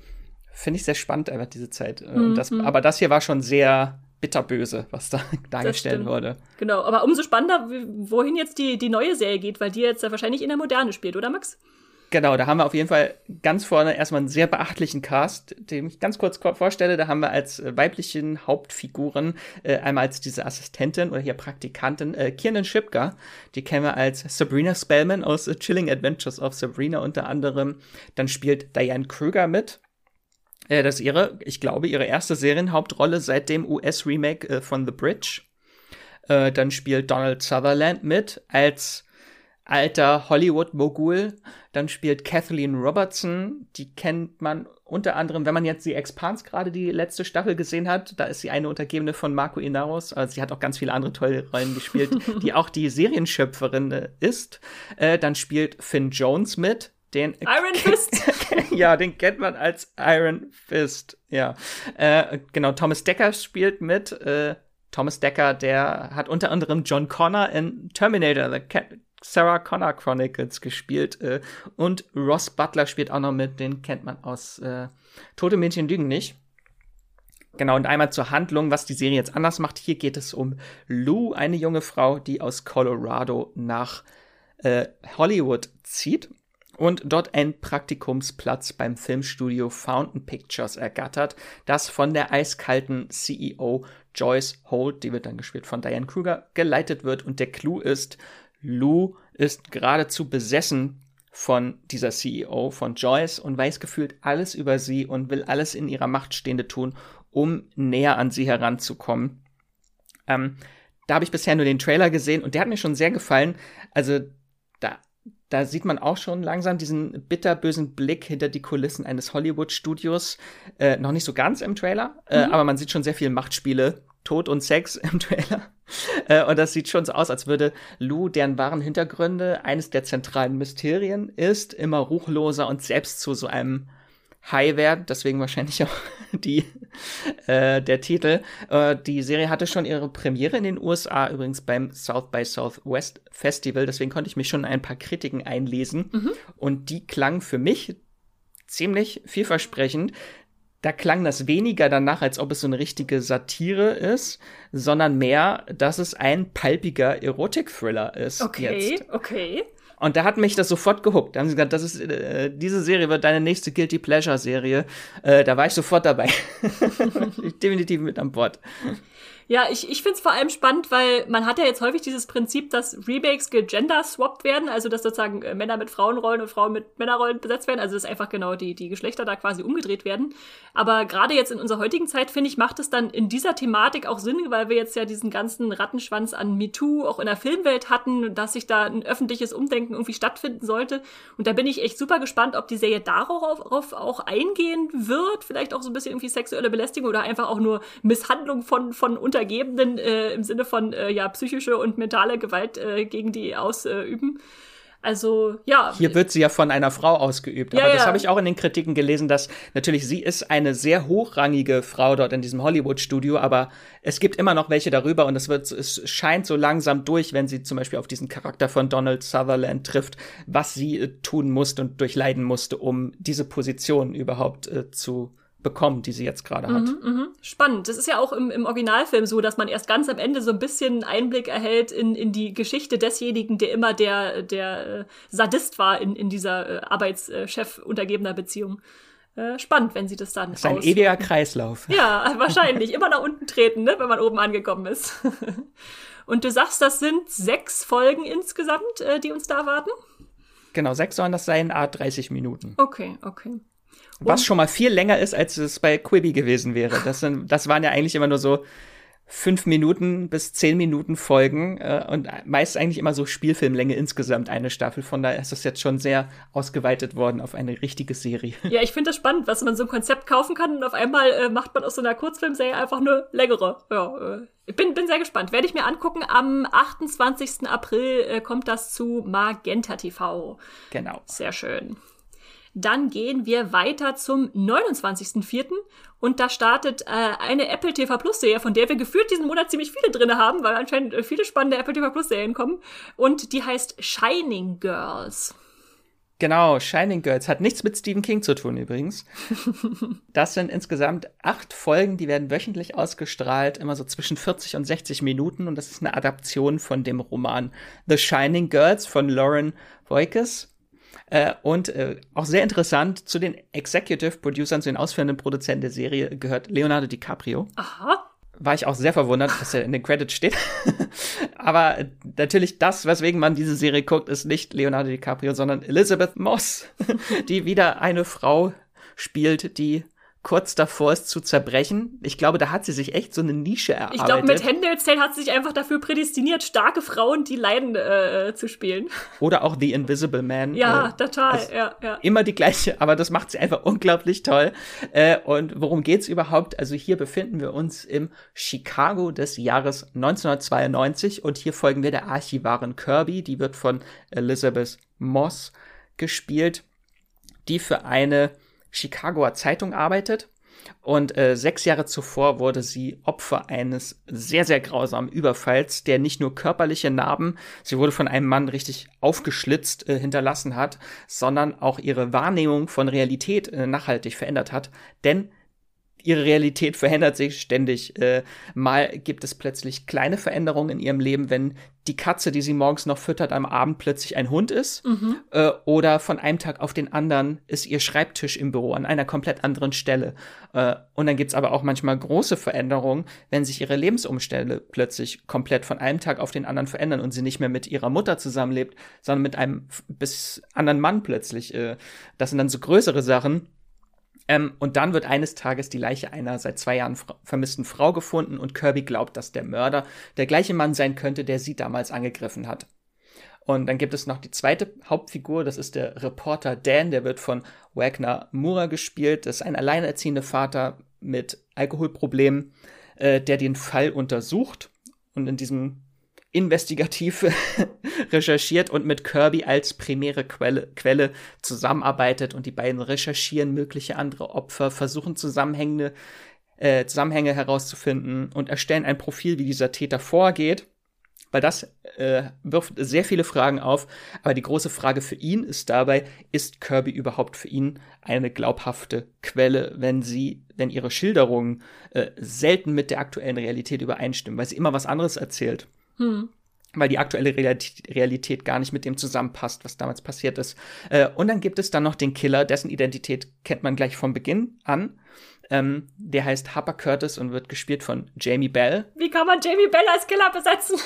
Finde ich sehr spannend, einfach diese Zeit. Äh, mhm. Das, aber das hier war schon sehr bitterböse, was da dargestellt wurde. Genau, aber umso spannender, wohin jetzt die, die neue Serie geht, weil die jetzt ja wahrscheinlich in der Moderne spielt, oder Max? Genau, da haben wir auf jeden Fall ganz vorne erstmal einen sehr beachtlichen Cast, den ich ganz kurz vorstelle. Da haben wir als äh, weiblichen Hauptfiguren äh, einmal als diese Assistentin oder hier Praktikantin äh, Kiernan Shipka. Die kennen wir als Sabrina Spellman aus The Chilling Adventures of Sabrina unter anderem. Dann spielt Diane Krüger mit. Äh, das ist ihre, ich glaube, ihre erste Serienhauptrolle seit dem US-Remake äh, von The Bridge. Äh, dann spielt Donald Sutherland mit als alter Hollywood-Mogul. Dann spielt Kathleen Robertson, die kennt man unter anderem, wenn man jetzt die Expans gerade die letzte Staffel gesehen hat, da ist sie eine Untergebene von Marco Inaros. Also sie hat auch ganz viele andere tolle Rollen gespielt, die auch die Serienschöpferin äh, ist. Äh, dann spielt Finn Jones mit, den Iron Fist. ja, den kennt man als Iron Fist. Ja, äh, genau. Thomas Decker spielt mit. Äh, Thomas Decker, der hat unter anderem John Connor in Terminator, The Sarah Connor Chronicles gespielt äh, und Ross Butler spielt auch noch mit, den kennt man aus äh, Tote Mädchen lügen nicht. Genau, und einmal zur Handlung, was die Serie jetzt anders macht. Hier geht es um Lou, eine junge Frau, die aus Colorado nach äh, Hollywood zieht und dort einen Praktikumsplatz beim Filmstudio Fountain Pictures ergattert, das von der eiskalten CEO Joyce Holt, die wird dann gespielt von Diane Kruger, geleitet wird. Und der Clou ist, Lou ist geradezu besessen von dieser CEO, von Joyce und weiß gefühlt alles über sie und will alles in ihrer Macht Stehende tun, um näher an sie heranzukommen. Ähm, da habe ich bisher nur den Trailer gesehen und der hat mir schon sehr gefallen. Also da, da sieht man auch schon langsam diesen bitterbösen Blick hinter die Kulissen eines Hollywood-Studios. Äh, noch nicht so ganz im Trailer, äh, mhm. aber man sieht schon sehr viel Machtspiele, Tod und Sex im Trailer. Äh, und das sieht schon so aus, als würde Lou, deren wahren Hintergründe eines der zentralen Mysterien ist, immer ruchloser und selbst zu so einem High werden, deswegen wahrscheinlich auch die, äh, der Titel. Äh, die Serie hatte schon ihre Premiere in den USA, übrigens beim South by Southwest Festival, deswegen konnte ich mich schon ein paar Kritiken einlesen. Mhm. Und die klangen für mich ziemlich vielversprechend. Da klang das weniger danach, als ob es so eine richtige Satire ist, sondern mehr, dass es ein palpiger Erotik-Thriller ist. Okay, jetzt. okay. Und da hat mich das sofort gehuckt. Da haben sie gesagt, das ist, äh, diese Serie wird deine nächste Guilty Pleasure Serie. Äh, da war ich sofort dabei. Definitiv mit an Bord. Ja, ich, ich finde es vor allem spannend, weil man hat ja jetzt häufig dieses Prinzip, dass Remakes gegender-swapped werden, also dass sozusagen äh, Männer mit Frauenrollen und Frauen mit Männerrollen besetzt werden, also dass einfach genau die, die Geschlechter da quasi umgedreht werden. Aber gerade jetzt in unserer heutigen Zeit, finde ich, macht es dann in dieser Thematik auch Sinn, weil wir jetzt ja diesen ganzen Rattenschwanz an MeToo auch in der Filmwelt hatten, dass sich da ein öffentliches Umdenken irgendwie stattfinden sollte. Und da bin ich echt super gespannt, ob die Serie darauf auch eingehen wird, vielleicht auch so ein bisschen irgendwie sexuelle Belästigung oder einfach auch nur Misshandlung von, von unter Untergebenen äh, im Sinne von äh, ja psychische und mentale Gewalt äh, gegen die ausüben. Also ja. Hier wird sie ja von einer Frau ausgeübt. Ja, aber das ja. habe ich auch in den Kritiken gelesen, dass natürlich sie ist eine sehr hochrangige Frau dort in diesem Hollywood-Studio, aber es gibt immer noch welche darüber und es wird, es scheint so langsam durch, wenn sie zum Beispiel auf diesen Charakter von Donald Sutherland trifft, was sie äh, tun musste und durchleiden musste, um diese Position überhaupt äh, zu bekommen, die sie jetzt gerade hat. Mhm, mh. Spannend. Das ist ja auch im, im Originalfilm so, dass man erst ganz am Ende so ein bisschen Einblick erhält in, in die Geschichte desjenigen, der immer der, der äh, Sadist war in, in dieser äh, Arbeitschef untergebener Beziehung. Äh, spannend, wenn sie das dann. Das ist ein ewiger Kreislauf. Ja, wahrscheinlich. immer nach unten treten, ne, wenn man oben angekommen ist. Und du sagst, das sind sechs Folgen insgesamt, die uns da erwarten? Genau, sechs sollen das sein, a 30 Minuten. Okay, okay. Was schon mal viel länger ist, als es bei Quibi gewesen wäre. Das, sind, das waren ja eigentlich immer nur so fünf Minuten bis zehn Minuten Folgen äh, und meist eigentlich immer so Spielfilmlänge insgesamt eine Staffel. Von daher ist das jetzt schon sehr ausgeweitet worden auf eine richtige Serie. Ja, ich finde das spannend, was man so ein Konzept kaufen kann und auf einmal äh, macht man aus so einer Kurzfilmserie einfach eine längere. Ja, äh, ich bin, bin sehr gespannt. Werde ich mir angucken. Am 28. April äh, kommt das zu Magenta TV. Genau. Sehr schön. Dann gehen wir weiter zum 29.04. Und da startet äh, eine Apple TV Plus Serie, von der wir gefühlt diesen Monat ziemlich viele drinne haben, weil anscheinend äh, viele spannende Apple TV Plus Serien kommen. Und die heißt Shining Girls. Genau, Shining Girls hat nichts mit Stephen King zu tun übrigens. Das sind insgesamt acht Folgen, die werden wöchentlich ausgestrahlt, immer so zwischen 40 und 60 Minuten. Und das ist eine Adaption von dem Roman The Shining Girls von Lauren Voikes. Äh, und äh, auch sehr interessant, zu den Executive Producern, zu den ausführenden Produzenten der Serie gehört Leonardo DiCaprio. Aha. War ich auch sehr verwundert, dass er in den Credits steht. Aber natürlich das, weswegen man diese Serie guckt, ist nicht Leonardo DiCaprio, sondern Elizabeth Moss, die wieder eine Frau spielt, die kurz davor ist zu zerbrechen. Ich glaube, da hat sie sich echt so eine Nische erarbeitet. Ich glaube, mit Handmaid's Tale hat sie sich einfach dafür prädestiniert, starke Frauen, die leiden, äh, zu spielen. Oder auch The Invisible Man. Ja, äh, total, ja, ja. Immer die gleiche, aber das macht sie einfach unglaublich toll. Äh, und worum geht's überhaupt? Also hier befinden wir uns im Chicago des Jahres 1992 und hier folgen wir der Archivarin Kirby, die wird von Elizabeth Moss gespielt, die für eine Chicagoer Zeitung arbeitet. Und äh, sechs Jahre zuvor wurde sie Opfer eines sehr, sehr grausamen Überfalls, der nicht nur körperliche Narben, sie wurde von einem Mann richtig aufgeschlitzt äh, hinterlassen hat, sondern auch ihre Wahrnehmung von Realität äh, nachhaltig verändert hat. Denn ihre Realität verändert sich ständig. Äh, mal gibt es plötzlich kleine Veränderungen in ihrem Leben, wenn die Katze, die sie morgens noch füttert, am Abend plötzlich ein Hund ist. Mhm. Äh, oder von einem Tag auf den anderen ist ihr Schreibtisch im Büro an einer komplett anderen Stelle. Äh, und dann gibt's aber auch manchmal große Veränderungen, wenn sich ihre Lebensumstände plötzlich komplett von einem Tag auf den anderen verändern und sie nicht mehr mit ihrer Mutter zusammenlebt, sondern mit einem bis anderen Mann plötzlich. Äh, das sind dann so größere Sachen ähm, und dann wird eines Tages die Leiche einer seit zwei Jahren vermissten Frau gefunden und Kirby glaubt, dass der Mörder der gleiche Mann sein könnte, der sie damals angegriffen hat. Und dann gibt es noch die zweite Hauptfigur, das ist der Reporter Dan, der wird von Wagner Mura gespielt. Das ist ein alleinerziehender Vater mit Alkoholproblemen, äh, der den Fall untersucht und in diesem investigativ recherchiert und mit Kirby als primäre Quelle, Quelle zusammenarbeitet und die beiden recherchieren mögliche andere Opfer, versuchen Zusammenhänge, äh, Zusammenhänge herauszufinden und erstellen ein Profil, wie dieser Täter vorgeht. Weil das äh, wirft sehr viele Fragen auf. Aber die große Frage für ihn ist dabei, ist Kirby überhaupt für ihn eine glaubhafte Quelle, wenn sie, wenn ihre Schilderungen äh, selten mit der aktuellen Realität übereinstimmen, weil sie immer was anderes erzählt. Hm. Weil die aktuelle Realität gar nicht mit dem zusammenpasst, was damals passiert ist. Äh, und dann gibt es dann noch den Killer, dessen Identität kennt man gleich von Beginn an. Ähm, der heißt Harper Curtis und wird gespielt von Jamie Bell. Wie kann man Jamie Bell als Killer besetzen?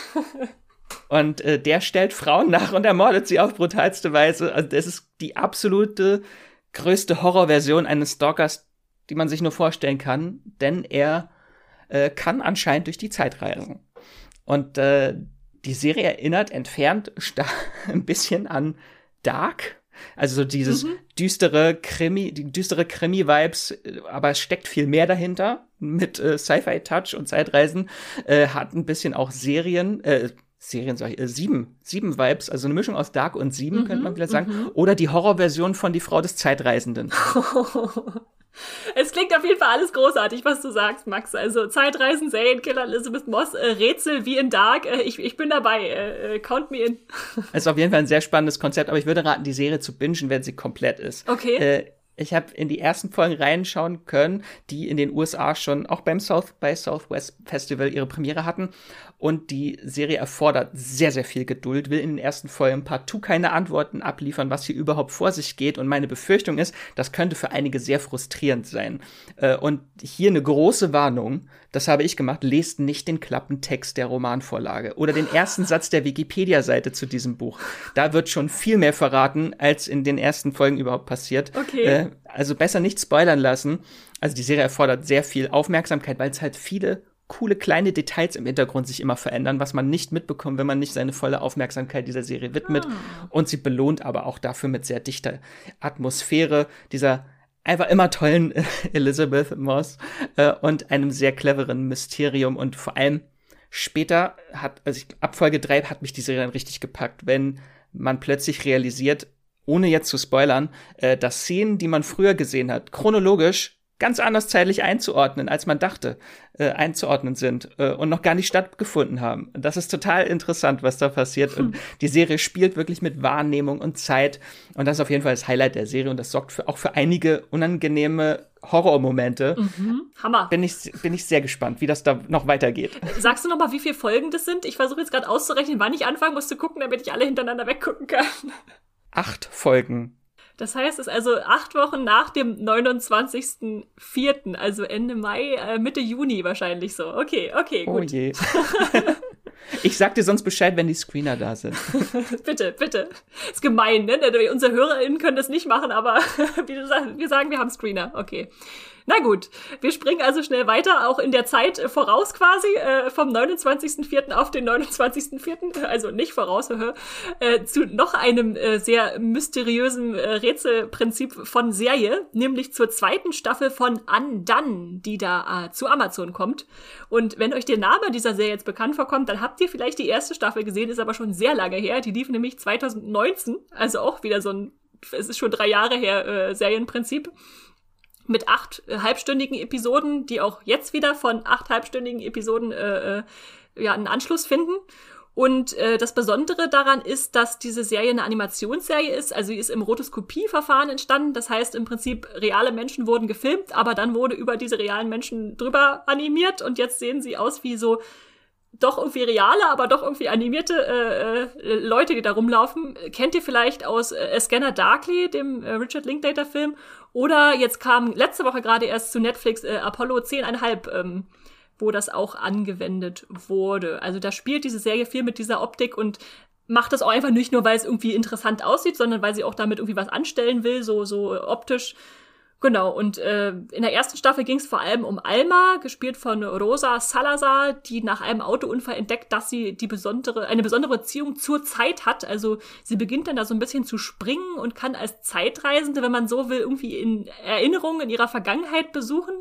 und äh, der stellt Frauen nach und ermordet sie auf brutalste Weise. Also das ist die absolute größte Horrorversion eines Stalkers, die man sich nur vorstellen kann, denn er äh, kann anscheinend durch die Zeit reisen. Und äh, die Serie erinnert entfernt ein bisschen an Dark. Also so dieses mhm. düstere Krimi, die düstere Krimi-Vibes, aber es steckt viel mehr dahinter mit äh, Sci-Fi-Touch und Zeitreisen. Äh, hat ein bisschen auch Serien, äh, Serien, sag ich, äh, sieben, sieben Vibes, also eine Mischung aus Dark und sieben, mhm, könnte man vielleicht sagen. Mhm. Oder die Horrorversion von Die Frau des Zeitreisenden. Es klingt auf jeden Fall alles großartig, was du sagst, Max. Also Zeitreisen, Serienkiller, Elizabeth Moss, äh, Rätsel wie in Dark. Äh, ich, ich bin dabei. Äh, äh count me in. Es ist auf jeden Fall ein sehr spannendes Konzept, aber ich würde raten, die Serie zu bingen, wenn sie komplett ist. Okay. Äh, ich habe in die ersten Folgen reinschauen können, die in den USA schon auch beim South by Southwest Festival ihre Premiere hatten. Und die Serie erfordert sehr, sehr viel Geduld, will in den ersten Folgen partout keine Antworten abliefern, was hier überhaupt vor sich geht. Und meine Befürchtung ist, das könnte für einige sehr frustrierend sein. Äh, und hier eine große Warnung, das habe ich gemacht, lest nicht den Klappentext der Romanvorlage oder den ersten Satz der Wikipedia-Seite zu diesem Buch. Da wird schon viel mehr verraten, als in den ersten Folgen überhaupt passiert. Okay. Äh, also besser nicht spoilern lassen. Also die Serie erfordert sehr viel Aufmerksamkeit, weil es halt viele coole kleine Details im Hintergrund sich immer verändern, was man nicht mitbekommt, wenn man nicht seine volle Aufmerksamkeit dieser Serie widmet. Ah. Und sie belohnt aber auch dafür mit sehr dichter Atmosphäre, dieser einfach immer tollen Elizabeth Moss äh, und einem sehr cleveren Mysterium und vor allem später hat, also ich, ab Folge 3 hat mich die Serie dann richtig gepackt, wenn man plötzlich realisiert, ohne jetzt zu spoilern, äh, dass Szenen, die man früher gesehen hat, chronologisch ganz anders zeitlich einzuordnen, als man dachte, äh, einzuordnen sind äh, und noch gar nicht stattgefunden haben. Das ist total interessant, was da passiert. Hm. Und die Serie spielt wirklich mit Wahrnehmung und Zeit. Und das ist auf jeden Fall das Highlight der Serie und das sorgt für, auch für einige unangenehme Horrormomente. Mhm. Hammer. Bin ich, bin ich sehr gespannt, wie das da noch weitergeht. Sagst du noch mal, wie viele Folgen das sind? Ich versuche jetzt gerade auszurechnen, wann ich anfangen muss zu gucken, damit ich alle hintereinander weggucken kann. Acht Folgen. Das heißt, es ist also acht Wochen nach dem 29.04., also Ende Mai, äh, Mitte Juni wahrscheinlich so. Okay, okay, oh gut. Oh je. ich sag dir sonst Bescheid, wenn die Screener da sind. bitte, bitte. Ist gemein, ne? Unsere HörerInnen können das nicht machen, aber wie du sagst, wir sagen, wir haben Screener. Okay. Na gut, wir springen also schnell weiter, auch in der Zeit äh, voraus quasi, äh, vom 29.04. auf den 29.04., also nicht voraus, äh, zu noch einem äh, sehr mysteriösen äh, Rätselprinzip von Serie, nämlich zur zweiten Staffel von Undone, die da äh, zu Amazon kommt. Und wenn euch der Name dieser Serie jetzt bekannt vorkommt, dann habt ihr vielleicht die erste Staffel gesehen, ist aber schon sehr lange her. Die lief nämlich 2019, also auch wieder so ein, es ist schon drei Jahre her, äh, Serienprinzip mit acht äh, halbstündigen Episoden, die auch jetzt wieder von acht halbstündigen Episoden äh, äh, ja einen Anschluss finden. Und äh, das Besondere daran ist, dass diese Serie eine Animationsserie ist. Also sie ist im Rotoskopieverfahren entstanden. Das heißt im Prinzip, reale Menschen wurden gefilmt, aber dann wurde über diese realen Menschen drüber animiert und jetzt sehen sie aus wie so doch irgendwie reale, aber doch irgendwie animierte äh, äh, Leute, die da rumlaufen. Kennt ihr vielleicht aus äh, Scanner Darkly, dem äh, Richard Linklater-Film? Oder jetzt kam letzte Woche gerade erst zu Netflix äh, Apollo 10,5, ähm, wo das auch angewendet wurde. Also da spielt diese Serie viel mit dieser Optik und macht das auch einfach nicht nur, weil es irgendwie interessant aussieht, sondern weil sie auch damit irgendwie was anstellen will, so, so optisch Genau, und äh, in der ersten Staffel ging es vor allem um Alma, gespielt von Rosa Salazar, die nach einem Autounfall entdeckt, dass sie die besondere, eine besondere Beziehung zur Zeit hat. Also sie beginnt dann da so ein bisschen zu springen und kann als Zeitreisende, wenn man so will, irgendwie in Erinnerungen in ihrer Vergangenheit besuchen.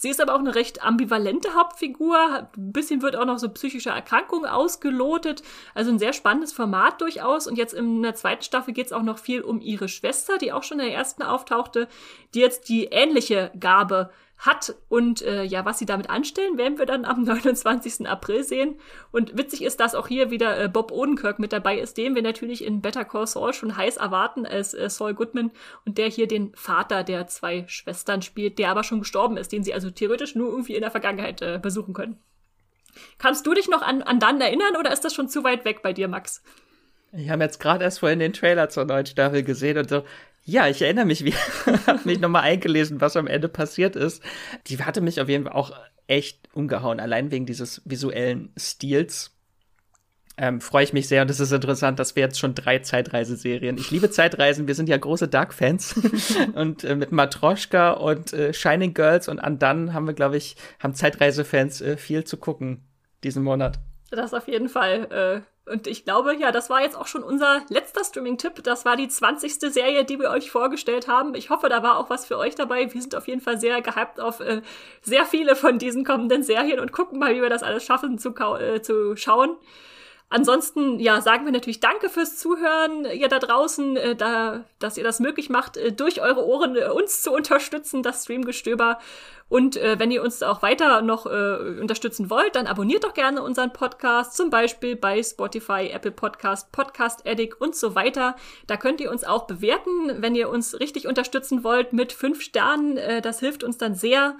Sie ist aber auch eine recht ambivalente Hauptfigur. Ein bisschen wird auch noch so psychische Erkrankungen ausgelotet. Also ein sehr spannendes Format durchaus. Und jetzt in der zweiten Staffel geht es auch noch viel um ihre Schwester, die auch schon in der ersten auftauchte, die jetzt die ähnliche Gabe hat und äh, ja, was sie damit anstellen, werden wir dann am 29. April sehen. Und witzig ist, dass auch hier wieder äh, Bob Odenkirk mit dabei ist, den wir natürlich in Better Call Saul schon heiß erwarten als äh, Saul Goodman und der hier den Vater der zwei Schwestern spielt, der aber schon gestorben ist, den sie also theoretisch nur irgendwie in der Vergangenheit äh, besuchen können. Kannst du dich noch an, an dann erinnern oder ist das schon zu weit weg bei dir, Max? Ich habe jetzt gerade erst vorhin den Trailer zur neuen Staffel gesehen und so, ja, ich erinnere mich, wie habe mich nochmal eingelesen, was am Ende passiert ist. Die hatte mich auf jeden Fall auch echt umgehauen, allein wegen dieses visuellen Stils. Ähm, freue ich mich sehr und es ist interessant, dass wir jetzt schon drei Zeitreiseserien. Ich liebe Zeitreisen, wir sind ja große Dark-Fans und äh, mit Matroschka und äh, Shining Girls und Andan haben wir, glaube ich, haben Zeitreisefans äh, viel zu gucken diesen Monat. Das auf jeden Fall. Und ich glaube, ja, das war jetzt auch schon unser letzter Streaming-Tipp. Das war die 20. Serie, die wir euch vorgestellt haben. Ich hoffe, da war auch was für euch dabei. Wir sind auf jeden Fall sehr gehypt auf äh, sehr viele von diesen kommenden Serien und gucken mal, wie wir das alles schaffen zu, äh, zu schauen. Ansonsten, ja, sagen wir natürlich Danke fürs Zuhören, ihr da draußen, äh, da, dass ihr das möglich macht, äh, durch eure Ohren äh, uns zu unterstützen, das Streamgestöber. Und äh, wenn ihr uns auch weiter noch äh, unterstützen wollt, dann abonniert doch gerne unseren Podcast, zum Beispiel bei Spotify, Apple Podcast, Podcast Addict und so weiter. Da könnt ihr uns auch bewerten, wenn ihr uns richtig unterstützen wollt mit fünf Sternen. Äh, das hilft uns dann sehr.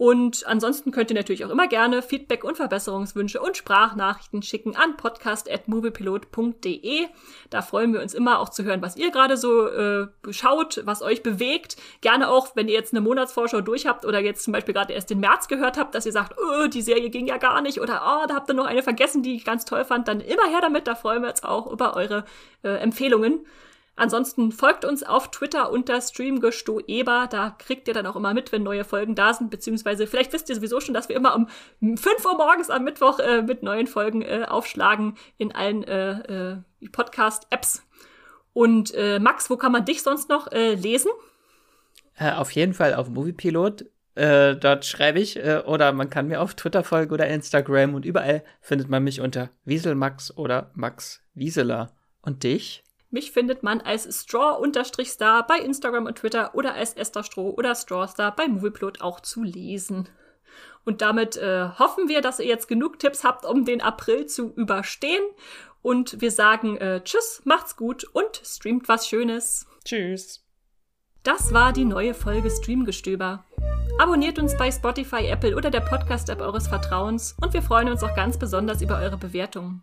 Und ansonsten könnt ihr natürlich auch immer gerne Feedback und Verbesserungswünsche und Sprachnachrichten schicken an podcast.moviepilot.de. Da freuen wir uns immer auch zu hören, was ihr gerade so äh, schaut, was euch bewegt. Gerne auch, wenn ihr jetzt eine Monatsvorschau durch habt oder jetzt zum Beispiel gerade erst den März gehört habt, dass ihr sagt, oh, die Serie ging ja gar nicht oder oh, da habt ihr noch eine vergessen, die ich ganz toll fand, dann immer her damit. Da freuen wir uns auch über eure äh, Empfehlungen. Ansonsten folgt uns auf Twitter unter Streamgestoeber. Da kriegt ihr dann auch immer mit, wenn neue Folgen da sind. Beziehungsweise vielleicht wisst ihr sowieso schon, dass wir immer um 5 Uhr morgens am Mittwoch äh, mit neuen Folgen äh, aufschlagen in allen äh, äh, Podcast-Apps. Und äh, Max, wo kann man dich sonst noch äh, lesen? Auf jeden Fall auf Moviepilot. Dort schreibe ich, oder man kann mir auf Twitter folgen oder Instagram und überall findet man mich unter Wieselmax oder Max Wieseler. Und dich? Mich findet man als Straw-Star bei Instagram und Twitter oder als Esther Stroh oder Strawstar bei Movieplot auch zu lesen. Und damit äh, hoffen wir, dass ihr jetzt genug Tipps habt, um den April zu überstehen. Und wir sagen äh, Tschüss, macht's gut und streamt was Schönes. Tschüss. Das war die neue Folge Streamgestöber. Abonniert uns bei Spotify, Apple oder der Podcast-App eures Vertrauens und wir freuen uns auch ganz besonders über eure Bewertungen.